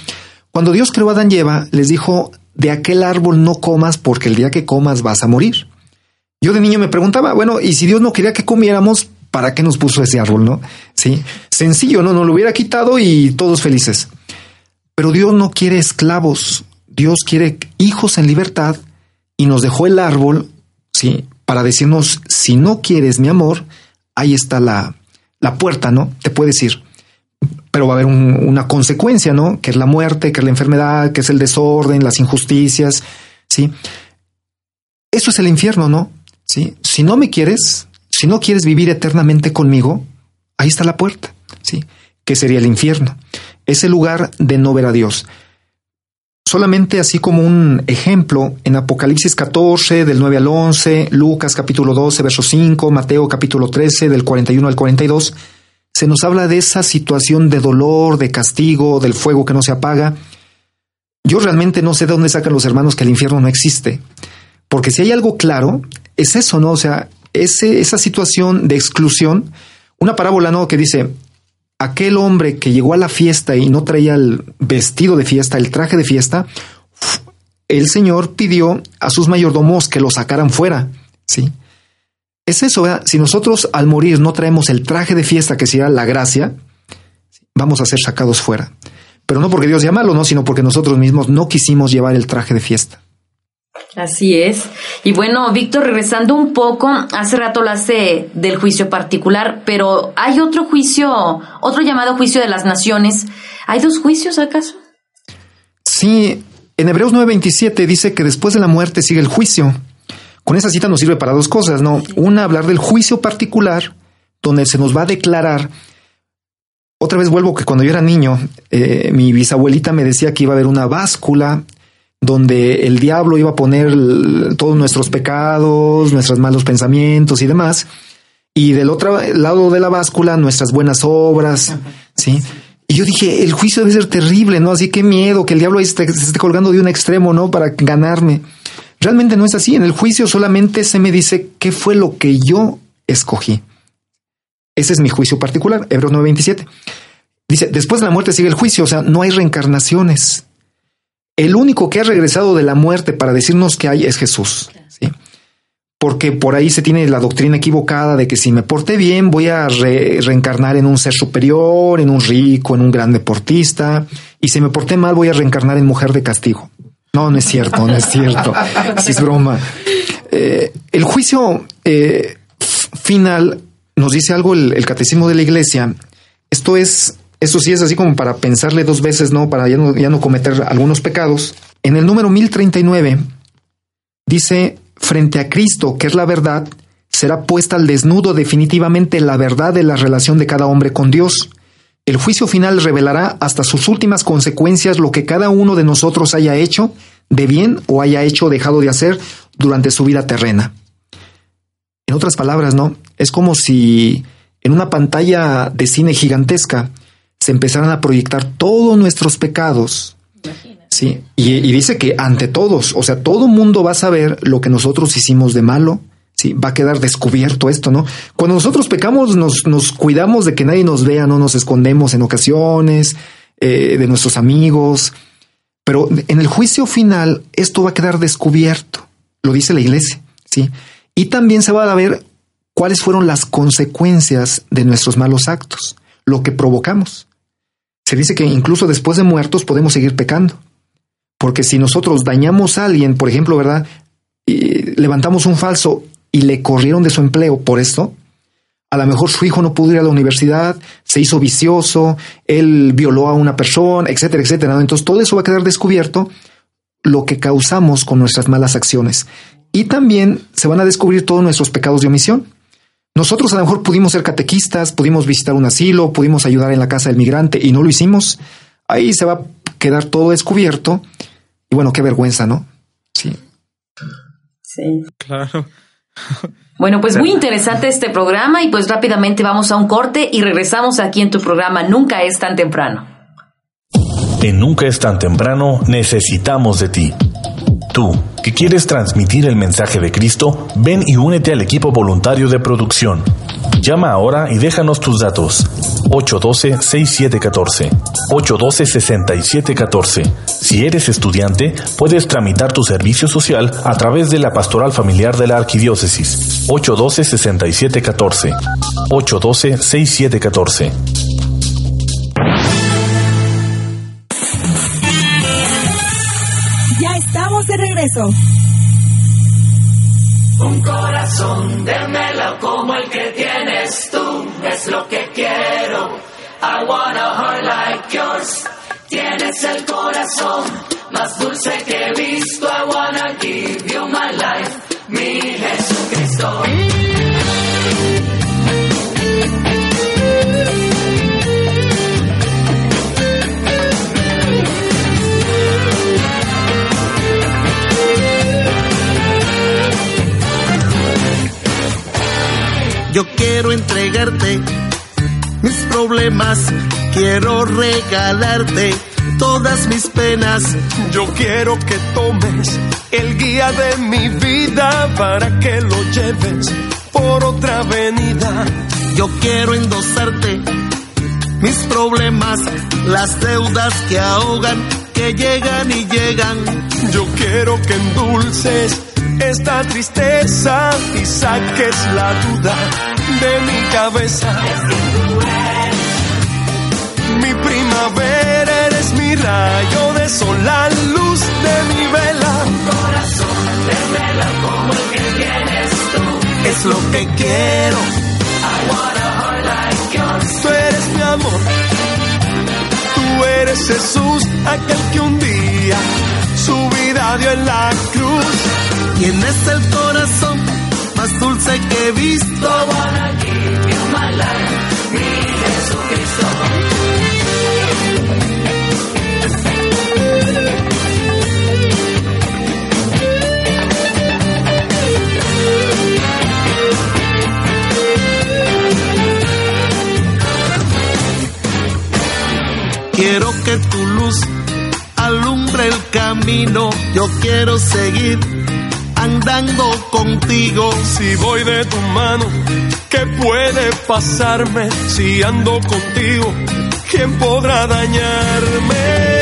Cuando Dios creó a Adán y Eva, les dijo, de aquel árbol no comas porque el día que comas vas a morir. Yo de niño me preguntaba, bueno, y si Dios no quería que comiéramos, ¿para qué nos puso ese árbol? No, sí, sencillo, no, no lo hubiera quitado y todos felices. Pero Dios no quiere esclavos, Dios quiere hijos en libertad y nos dejó el árbol, sí, para decirnos, si no quieres mi amor, ahí está la, la puerta, ¿no? Te puedes ir pero va a haber un, una consecuencia, ¿no? Que es la muerte, que es la enfermedad, que es el desorden, las injusticias, ¿sí? Eso es el infierno, ¿no? ¿Sí? Si no me quieres, si no quieres vivir eternamente conmigo, ahí está la puerta, ¿sí? Que sería el infierno. Ese lugar de no ver a Dios. Solamente así como un ejemplo, en Apocalipsis 14, del 9 al 11, Lucas capítulo 12, verso 5, Mateo capítulo 13, del 41 al 42, se nos habla de esa situación de dolor, de castigo, del fuego que no se apaga. Yo realmente no sé de dónde sacan los hermanos que el infierno no existe. Porque si hay algo claro, es eso, ¿no? O sea, esa situación de exclusión, una parábola, ¿no? Que dice, aquel hombre que llegó a la fiesta y no traía el vestido de fiesta, el traje de fiesta, el Señor pidió a sus mayordomos que lo sacaran fuera, ¿sí? Es eso, si nosotros al morir no traemos el traje de fiesta que sea la gracia, vamos a ser sacados fuera. Pero no porque Dios sea malo, no, sino porque nosotros mismos no quisimos llevar el traje de fiesta. Así es. Y bueno, Víctor, regresando un poco, hace rato hablaste del juicio particular, pero hay otro juicio, otro llamado juicio de las naciones. ¿Hay dos juicios acaso? Sí, en Hebreos 9:27 dice que después de la muerte sigue el juicio. Con esa cita nos sirve para dos cosas, ¿no? Una, hablar del juicio particular, donde se nos va a declarar. Otra vez vuelvo que cuando yo era niño, eh, mi bisabuelita me decía que iba a haber una báscula donde el diablo iba a poner todos nuestros pecados, nuestros malos pensamientos y demás, y del otro lado de la báscula nuestras buenas obras, ¿sí? Y yo dije, el juicio debe ser terrible, ¿no? Así que miedo que el diablo esté, se esté colgando de un extremo, ¿no? Para ganarme. Realmente no es así. En el juicio solamente se me dice qué fue lo que yo escogí. Ese es mi juicio particular, Hebreos 9:27. Dice, después de la muerte sigue el juicio, o sea, no hay reencarnaciones. El único que ha regresado de la muerte para decirnos que hay es Jesús. ¿sí? porque por ahí se tiene la doctrina equivocada de que si me porté bien voy a re- reencarnar en un ser superior, en un rico, en un gran deportista, y si me porté mal voy a reencarnar en mujer de castigo. No, no es cierto, no es cierto. Es broma. Eh, el juicio eh, final nos dice algo el catecismo de la iglesia. Esto es, esto sí es así como para pensarle dos veces, ¿no? Para ya no, ya no cometer algunos pecados. En el número 1039 dice, frente a Cristo, que es la verdad, será puesta al desnudo definitivamente la verdad de la relación de cada hombre con Dios. El juicio final revelará hasta sus últimas consecuencias lo que cada uno de nosotros haya hecho de bien o haya hecho o dejado de hacer durante su vida terrena. En otras palabras, ¿no? Es como si en una pantalla de cine gigantesca se empezaran a proyectar todos nuestros pecados. Sí, y, y dice que ante todos, o sea, todo mundo va a saber lo que nosotros hicimos de malo. Sí, va a quedar descubierto esto, ¿no? Cuando nosotros pecamos, nos, nos cuidamos de que nadie nos vea, no nos escondemos en ocasiones, eh, de nuestros amigos. Pero en el juicio final, esto va a quedar descubierto. Lo dice la iglesia, sí. Y también se va a ver cuáles fueron las consecuencias de nuestros malos actos, lo que provocamos. Se dice que incluso después de muertos podemos seguir pecando. Porque si nosotros dañamos a alguien, por ejemplo, ¿verdad? Levantamos un falso y le corrieron de su empleo por esto, a lo mejor su hijo no pudo ir a la universidad, se hizo vicioso, él violó a una persona, etcétera, etcétera. Entonces todo eso va a quedar descubierto, lo que causamos con nuestras malas acciones. Y también se van a descubrir todos nuestros pecados de omisión. Nosotros a lo mejor pudimos ser catequistas, pudimos visitar un asilo, pudimos ayudar en la casa del migrante y no lo hicimos. Ahí se va a quedar todo descubierto. Y bueno, qué vergüenza, ¿no? Sí. Sí. Claro. <laughs> Bueno, pues muy interesante este programa y pues rápidamente vamos a un corte y regresamos aquí en tu programa Nunca es tan temprano. En Nunca es tan temprano necesitamos de ti. Tú, que quieres transmitir el mensaje de Cristo, ven y únete al equipo voluntario de producción. Llama ahora y déjanos tus datos. 812-6714. 812-6714. Si eres estudiante, puedes tramitar tu servicio social a través de la Pastoral Familiar de la Arquidiócesis. 812-6714. 812-6714. Regreso. Un corazón de melo como el que tienes tú es lo que quiero. I want a heart like yours. Tienes el corazón más dulce que he visto. I wanna give you my life, Yo quiero entregarte mis problemas, quiero regalarte todas mis penas. Yo quiero que tomes el guía de mi vida para que lo lleves por otra avenida. Yo quiero endosarte mis problemas, las deudas que ahogan, que llegan y llegan. Yo quiero que endulces esta tristeza y saques la duda de mi cabeza. Mi primavera eres mi rayo de sol, la luz de mi vela. Corazón de vela como el que tienes tú. Es lo que quiero. I. Tú eres mi amor. Tú eres Jesús, aquel que un día su vida dio en la cruz. Tienes el corazón más dulce que he visto. Quiero que tu luz alumbre el camino. Yo quiero seguir andando contigo. Si voy de tu mano, ¿qué puede pasarme? Si ando contigo, ¿quién podrá dañarme?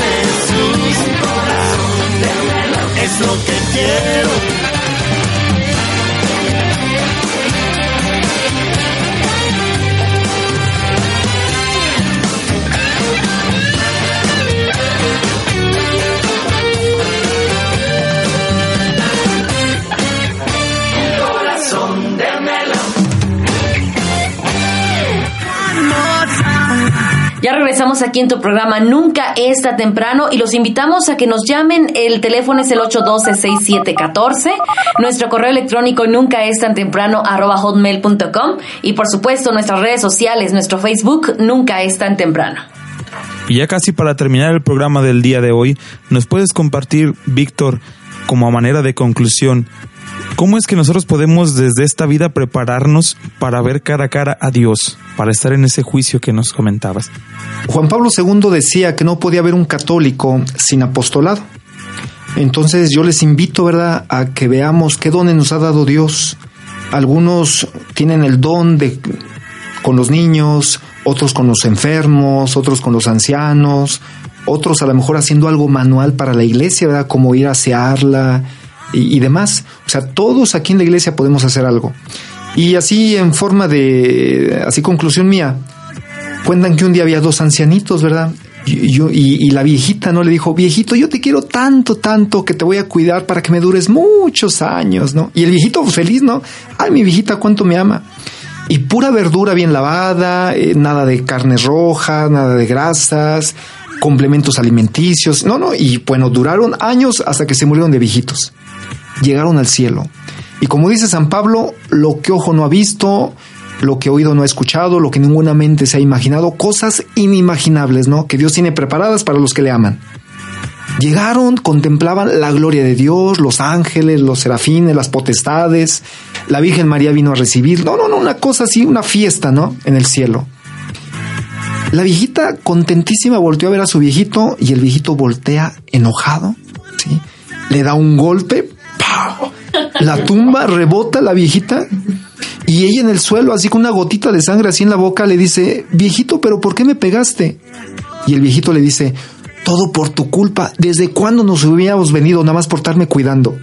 en. Es lo que quiero. Regresamos aquí en tu programa Nunca está temprano y los invitamos a que nos llamen. El teléfono es el 812-6714. Nuestro correo electrónico nunca es tan temprano hotmail.com y por supuesto nuestras redes sociales, nuestro Facebook Nunca es tan temprano. Y ya casi para terminar el programa del día de hoy, ¿nos puedes compartir, Víctor, como a manera de conclusión, ¿Cómo es que nosotros podemos desde esta vida prepararnos para ver cara a cara a Dios, para estar en ese juicio que nos comentabas? Juan Pablo II decía que no podía haber un católico sin apostolado. Entonces yo les invito, ¿verdad?, a que veamos qué dones nos ha dado Dios. Algunos tienen el don de con los niños, otros con los enfermos, otros con los ancianos, otros a lo mejor haciendo algo manual para la iglesia, ¿verdad? Como ir a asearla, y, demás. O sea, todos aquí en la iglesia podemos hacer algo. Y así en forma de, así conclusión mía, cuentan que un día había dos ancianitos, ¿verdad? Y, yo, y, la viejita no le dijo, viejito, yo te quiero tanto, tanto que te voy a cuidar para que me dures muchos años, ¿no? Y el viejito feliz, ¿no? Ay, mi viejita, cuánto me ama. Y pura verdura bien lavada, eh, nada de carne roja, nada de grasas, complementos alimenticios. No, no, y bueno, duraron años hasta que se murieron de viejitos llegaron al cielo. Y como dice San Pablo, lo que ojo no ha visto, lo que oído no ha escuchado, lo que ninguna mente se ha imaginado, cosas inimaginables, ¿no? Que Dios tiene preparadas para los que le aman. Llegaron, contemplaban la gloria de Dios, los ángeles, los serafines, las potestades, la Virgen María vino a recibir, no, no, no, una cosa así, una fiesta, ¿no? En el cielo. La viejita contentísima volteó a ver a su viejito y el viejito voltea enojado, ¿sí? Le da un golpe, la tumba, rebota la viejita y ella en el suelo, así con una gotita de sangre así en la boca, le dice, viejito, pero ¿por qué me pegaste? Y el viejito le dice, todo por tu culpa. ¿Desde cuándo nos hubiéramos venido nada más por estarme cuidando?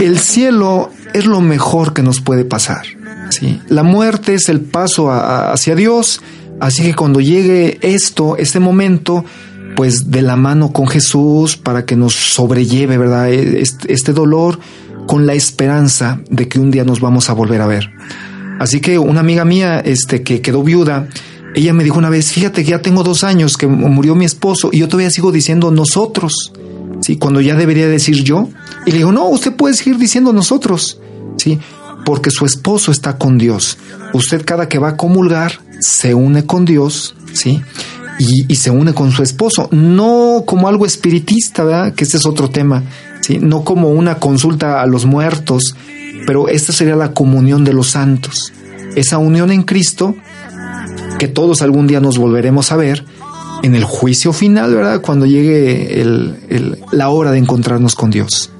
el cielo es lo mejor que nos puede pasar. ¿sí? La muerte es el paso hacia Dios. Así que cuando llegue esto, este momento, pues de la mano con Jesús para que nos sobrelleve, ¿verdad? E, este, dolor con la esperanza de que un día nos vamos a volver a ver. Así que una amiga mía, este, que quedó viuda, ella me dijo una vez, fíjate que ya tengo dos años que murió mi esposo y yo todavía sigo diciendo nosotros, ¿sí? Cuando ya debería decir yo. Y le digo, no, usted puede seguir diciendo nosotros, ¿sí? Porque su esposo está con Dios. Usted cada que va a comulgar se une con Dios, ¿sí? Y, se une con su esposo, no como algo espiritista, ¿verdad? Que este es otro tema, ¿sí? No como una consulta a los muertos, pero esta sería la comunión de los santos, esa unión en Cristo que todos algún día nos volveremos a ver en el juicio final, ¿verdad? Cuando llegue la hora de encontrarnos con Dios.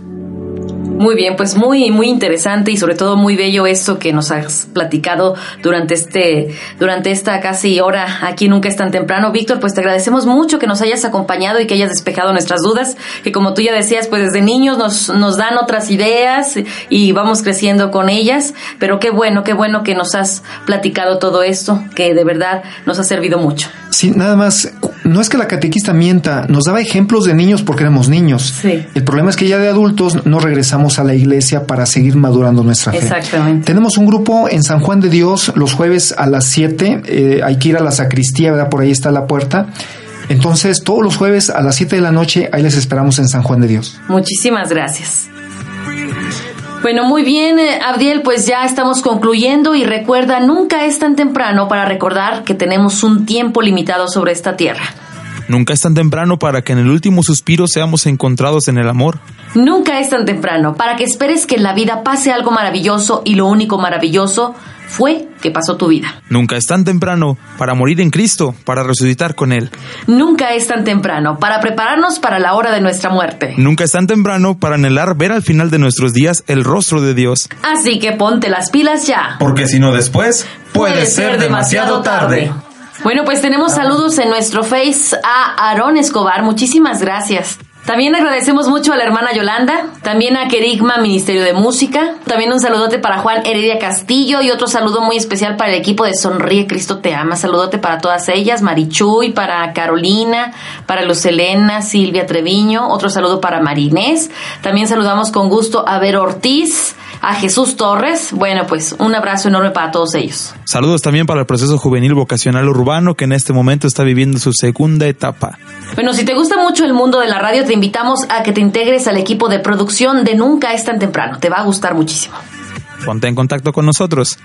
Muy bien, pues muy, muy interesante y sobre todo muy bello esto que nos has platicado durante este, durante esta casi hora aquí Nunca es tan temprano. Víctor, pues te agradecemos mucho que nos hayas acompañado y que hayas despejado nuestras dudas, que como tú ya decías, pues desde niños nos, nos dan otras ideas y vamos creciendo con ellas, pero qué bueno, qué bueno que nos has platicado todo esto, que de verdad nos ha servido mucho. Sí, nada más, no es que la catequista mienta, nos daba ejemplos de niños porque éramos niños. Sí. El problema es que ya de adultos no regresamos a la iglesia para seguir madurando nuestra fe. Exactamente. Tenemos un grupo en San Juan de Dios los jueves a las 7. Eh, hay que ir a la sacristía, ¿verdad? Por ahí está la puerta. Entonces, todos los jueves a las 7 de la noche, ahí les esperamos en San Juan de Dios. Muchísimas gracias. Bueno, muy bien, eh, Abdiel, pues ya estamos concluyendo y recuerda, nunca es tan temprano para recordar que tenemos un tiempo limitado sobre esta tierra. Nunca es tan temprano para que en el último suspiro seamos encontrados en el amor. Nunca es tan temprano para que esperes que en la vida pase algo maravilloso y lo único maravilloso fue que pasó tu vida. Nunca es tan temprano para morir en Cristo, para resucitar con Él. Nunca es tan temprano para prepararnos para la hora de nuestra muerte. Nunca es tan temprano para anhelar ver al final de nuestros días el rostro de Dios. Así que ponte las pilas ya. Porque si no después puede, ser, demasiado tarde. Bueno, pues tenemos saludos en nuestro Face a Aarón Escobar. Muchísimas gracias. También agradecemos mucho a la hermana Yolanda, también a Kerigma Ministerio de Música, también un saludote para Juan Heredia Castillo y otro saludo muy especial para el equipo de Sonríe Cristo Te Ama. Saludote para todas ellas, Marichuy, para Carolina, para Lucelena, Silvia Treviño, otro saludo para Marinés. También saludamos con gusto a Ver Ortiz, a Jesús Torres. Bueno, pues un abrazo enorme para todos ellos. Saludos también para el proceso juvenil vocacional urbano que en este momento está viviendo su segunda etapa. Bueno, si te gusta mucho el mundo de la radio, te invitamos a que te integres al equipo de producción de Nunca es tan temprano. Te va a gustar muchísimo. Ponte en contacto con nosotros.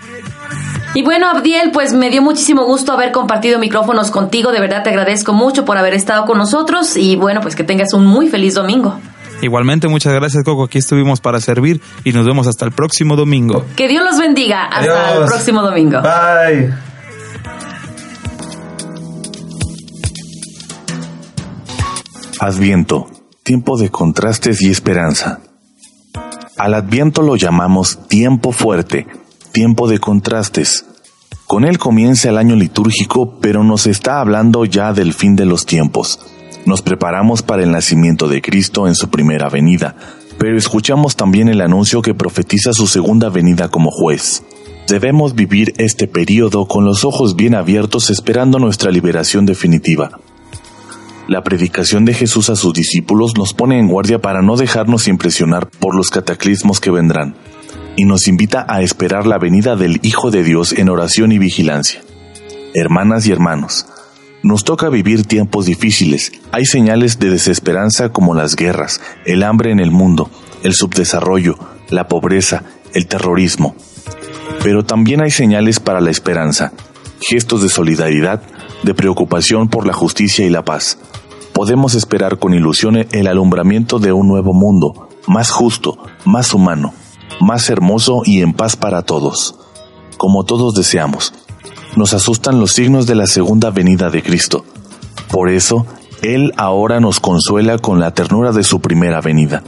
Y bueno, Abdiel, pues me dio muchísimo gusto haber compartido micrófonos contigo. De verdad te agradezco mucho por haber estado con nosotros y bueno, pues que tengas un muy feliz domingo. Igualmente, muchas gracias, Coco. Aquí estuvimos para servir y nos vemos hasta el próximo domingo. Que Dios los bendiga. Hasta Adiós. el próximo domingo. Bye. Adviento, tiempo de contrastes y esperanza. Al Adviento lo llamamos tiempo fuerte, tiempo de contrastes. Con él comienza el año litúrgico, pero nos está hablando ya del fin de los tiempos. Nos preparamos para el nacimiento de Cristo en su primera venida, pero escuchamos también el anuncio que profetiza su segunda venida como juez. Debemos vivir este periodo con los ojos bien abiertos esperando nuestra liberación definitiva. La predicación de Jesús a sus discípulos nos pone en guardia para no dejarnos impresionar por los cataclismos que vendrán, y nos invita a esperar la venida del Hijo de Dios en oración y vigilancia. Hermanas y hermanos, nos toca vivir tiempos difíciles. Hay señales de desesperanza como las guerras, el hambre en el mundo, el subdesarrollo, la pobreza, el terrorismo. Pero también hay señales para la esperanza, gestos de solidaridad, de preocupación por la justicia y la paz. Podemos esperar con ilusión el alumbramiento de un nuevo mundo, más justo, más humano, más hermoso y en paz para todos, como todos deseamos. Nos asustan los signos de la segunda venida de Cristo. Por eso, Él ahora nos consuela con la ternura de su primera venida.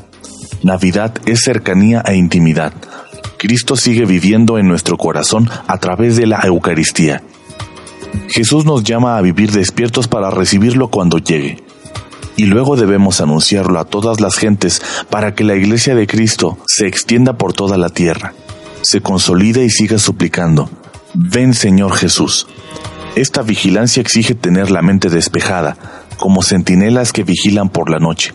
Navidad es cercanía e intimidad. Cristo sigue viviendo en nuestro corazón a través de la Eucaristía. Jesús nos llama a vivir despiertos para recibirlo cuando llegue. Y luego debemos anunciarlo a todas las gentes para que la iglesia de Cristo se extienda por toda la tierra, se consolide y siga suplicando, ven Señor Jesús. Esta vigilancia exige tener la mente despejada, como centinelas que vigilan por la noche.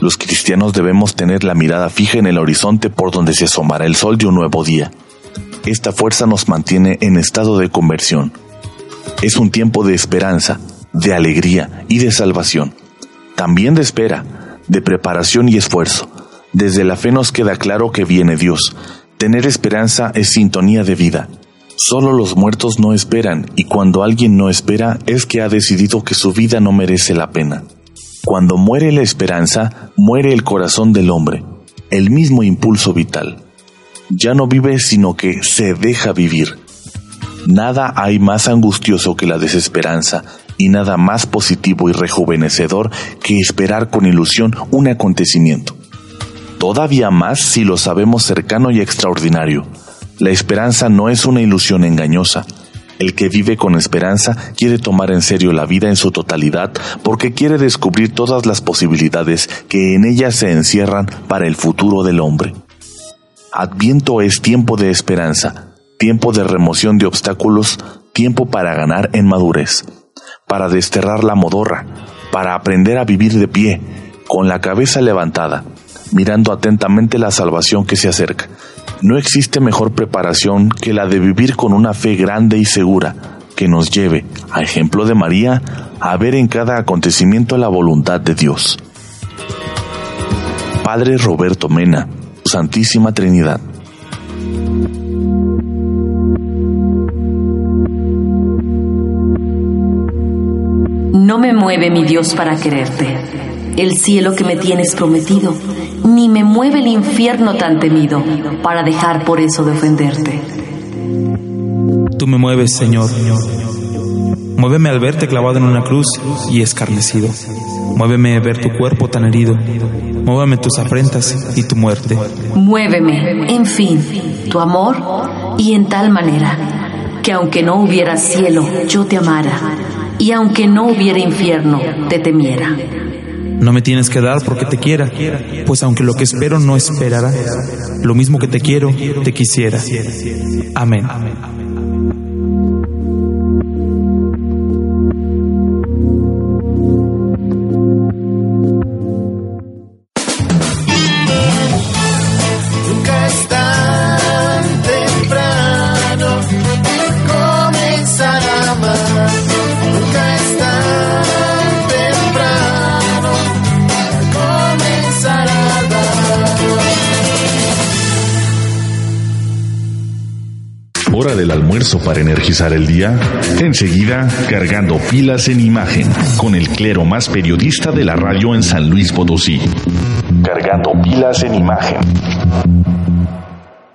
Los cristianos debemos tener la mirada fija en el horizonte por donde se asomará el sol de un nuevo día. Esta fuerza nos mantiene en estado de conversión. Es un tiempo de esperanza, de alegría y de salvación. También de espera, de preparación y esfuerzo. Desde la fe nos queda claro que viene Dios. Tener esperanza es sintonía de vida. Solo los muertos no esperan y cuando alguien no espera es que ha decidido que su vida no merece la pena. Cuando muere la esperanza, muere el corazón del hombre, el mismo impulso vital. Ya no vive sino que se deja vivir. Nada hay más angustioso que la desesperanza y nada más positivo y rejuvenecedor que esperar con ilusión un acontecimiento. Todavía más si lo sabemos cercano y extraordinario. La esperanza no es una ilusión engañosa. El que vive con esperanza quiere tomar en serio la vida en su totalidad porque quiere descubrir todas las posibilidades que en ella se encierran para el futuro del hombre. Adviento es tiempo de esperanza, tiempo de remoción de obstáculos, tiempo para ganar en madurez, para desterrar la modorra, para aprender a vivir de pie, con la cabeza levantada, mirando atentamente la salvación que se acerca. No existe mejor preparación que la de vivir con una fe grande y segura, que nos lleve, a ejemplo de María, a ver en cada acontecimiento la voluntad de Dios. Padre Roberto Mena, Santísima Trinidad. No me mueve mi Dios para quererte, el cielo que me tienes prometido, ni me mueve el infierno tan temido para dejar por eso de ofenderte. Tú me mueves, Señor. Muéveme al verte clavado en una cruz y escarnecido. Muéveme a ver tu cuerpo tan herido. Muéveme tus afrentas y tu muerte. Muéveme, en fin, tu amor y en tal manera que aunque no hubiera cielo, yo te amara, y aunque no hubiera infierno, te temiera. No me tienes que dar porque te quiera, pues aunque lo que espero no esperará, lo mismo que te quiero, te quisiera. Amén. Para energizar el día? Enseguida, cargando pilas en imagen, con el clero más periodista de la radio en San Luis Potosí. Cargando pilas en imagen.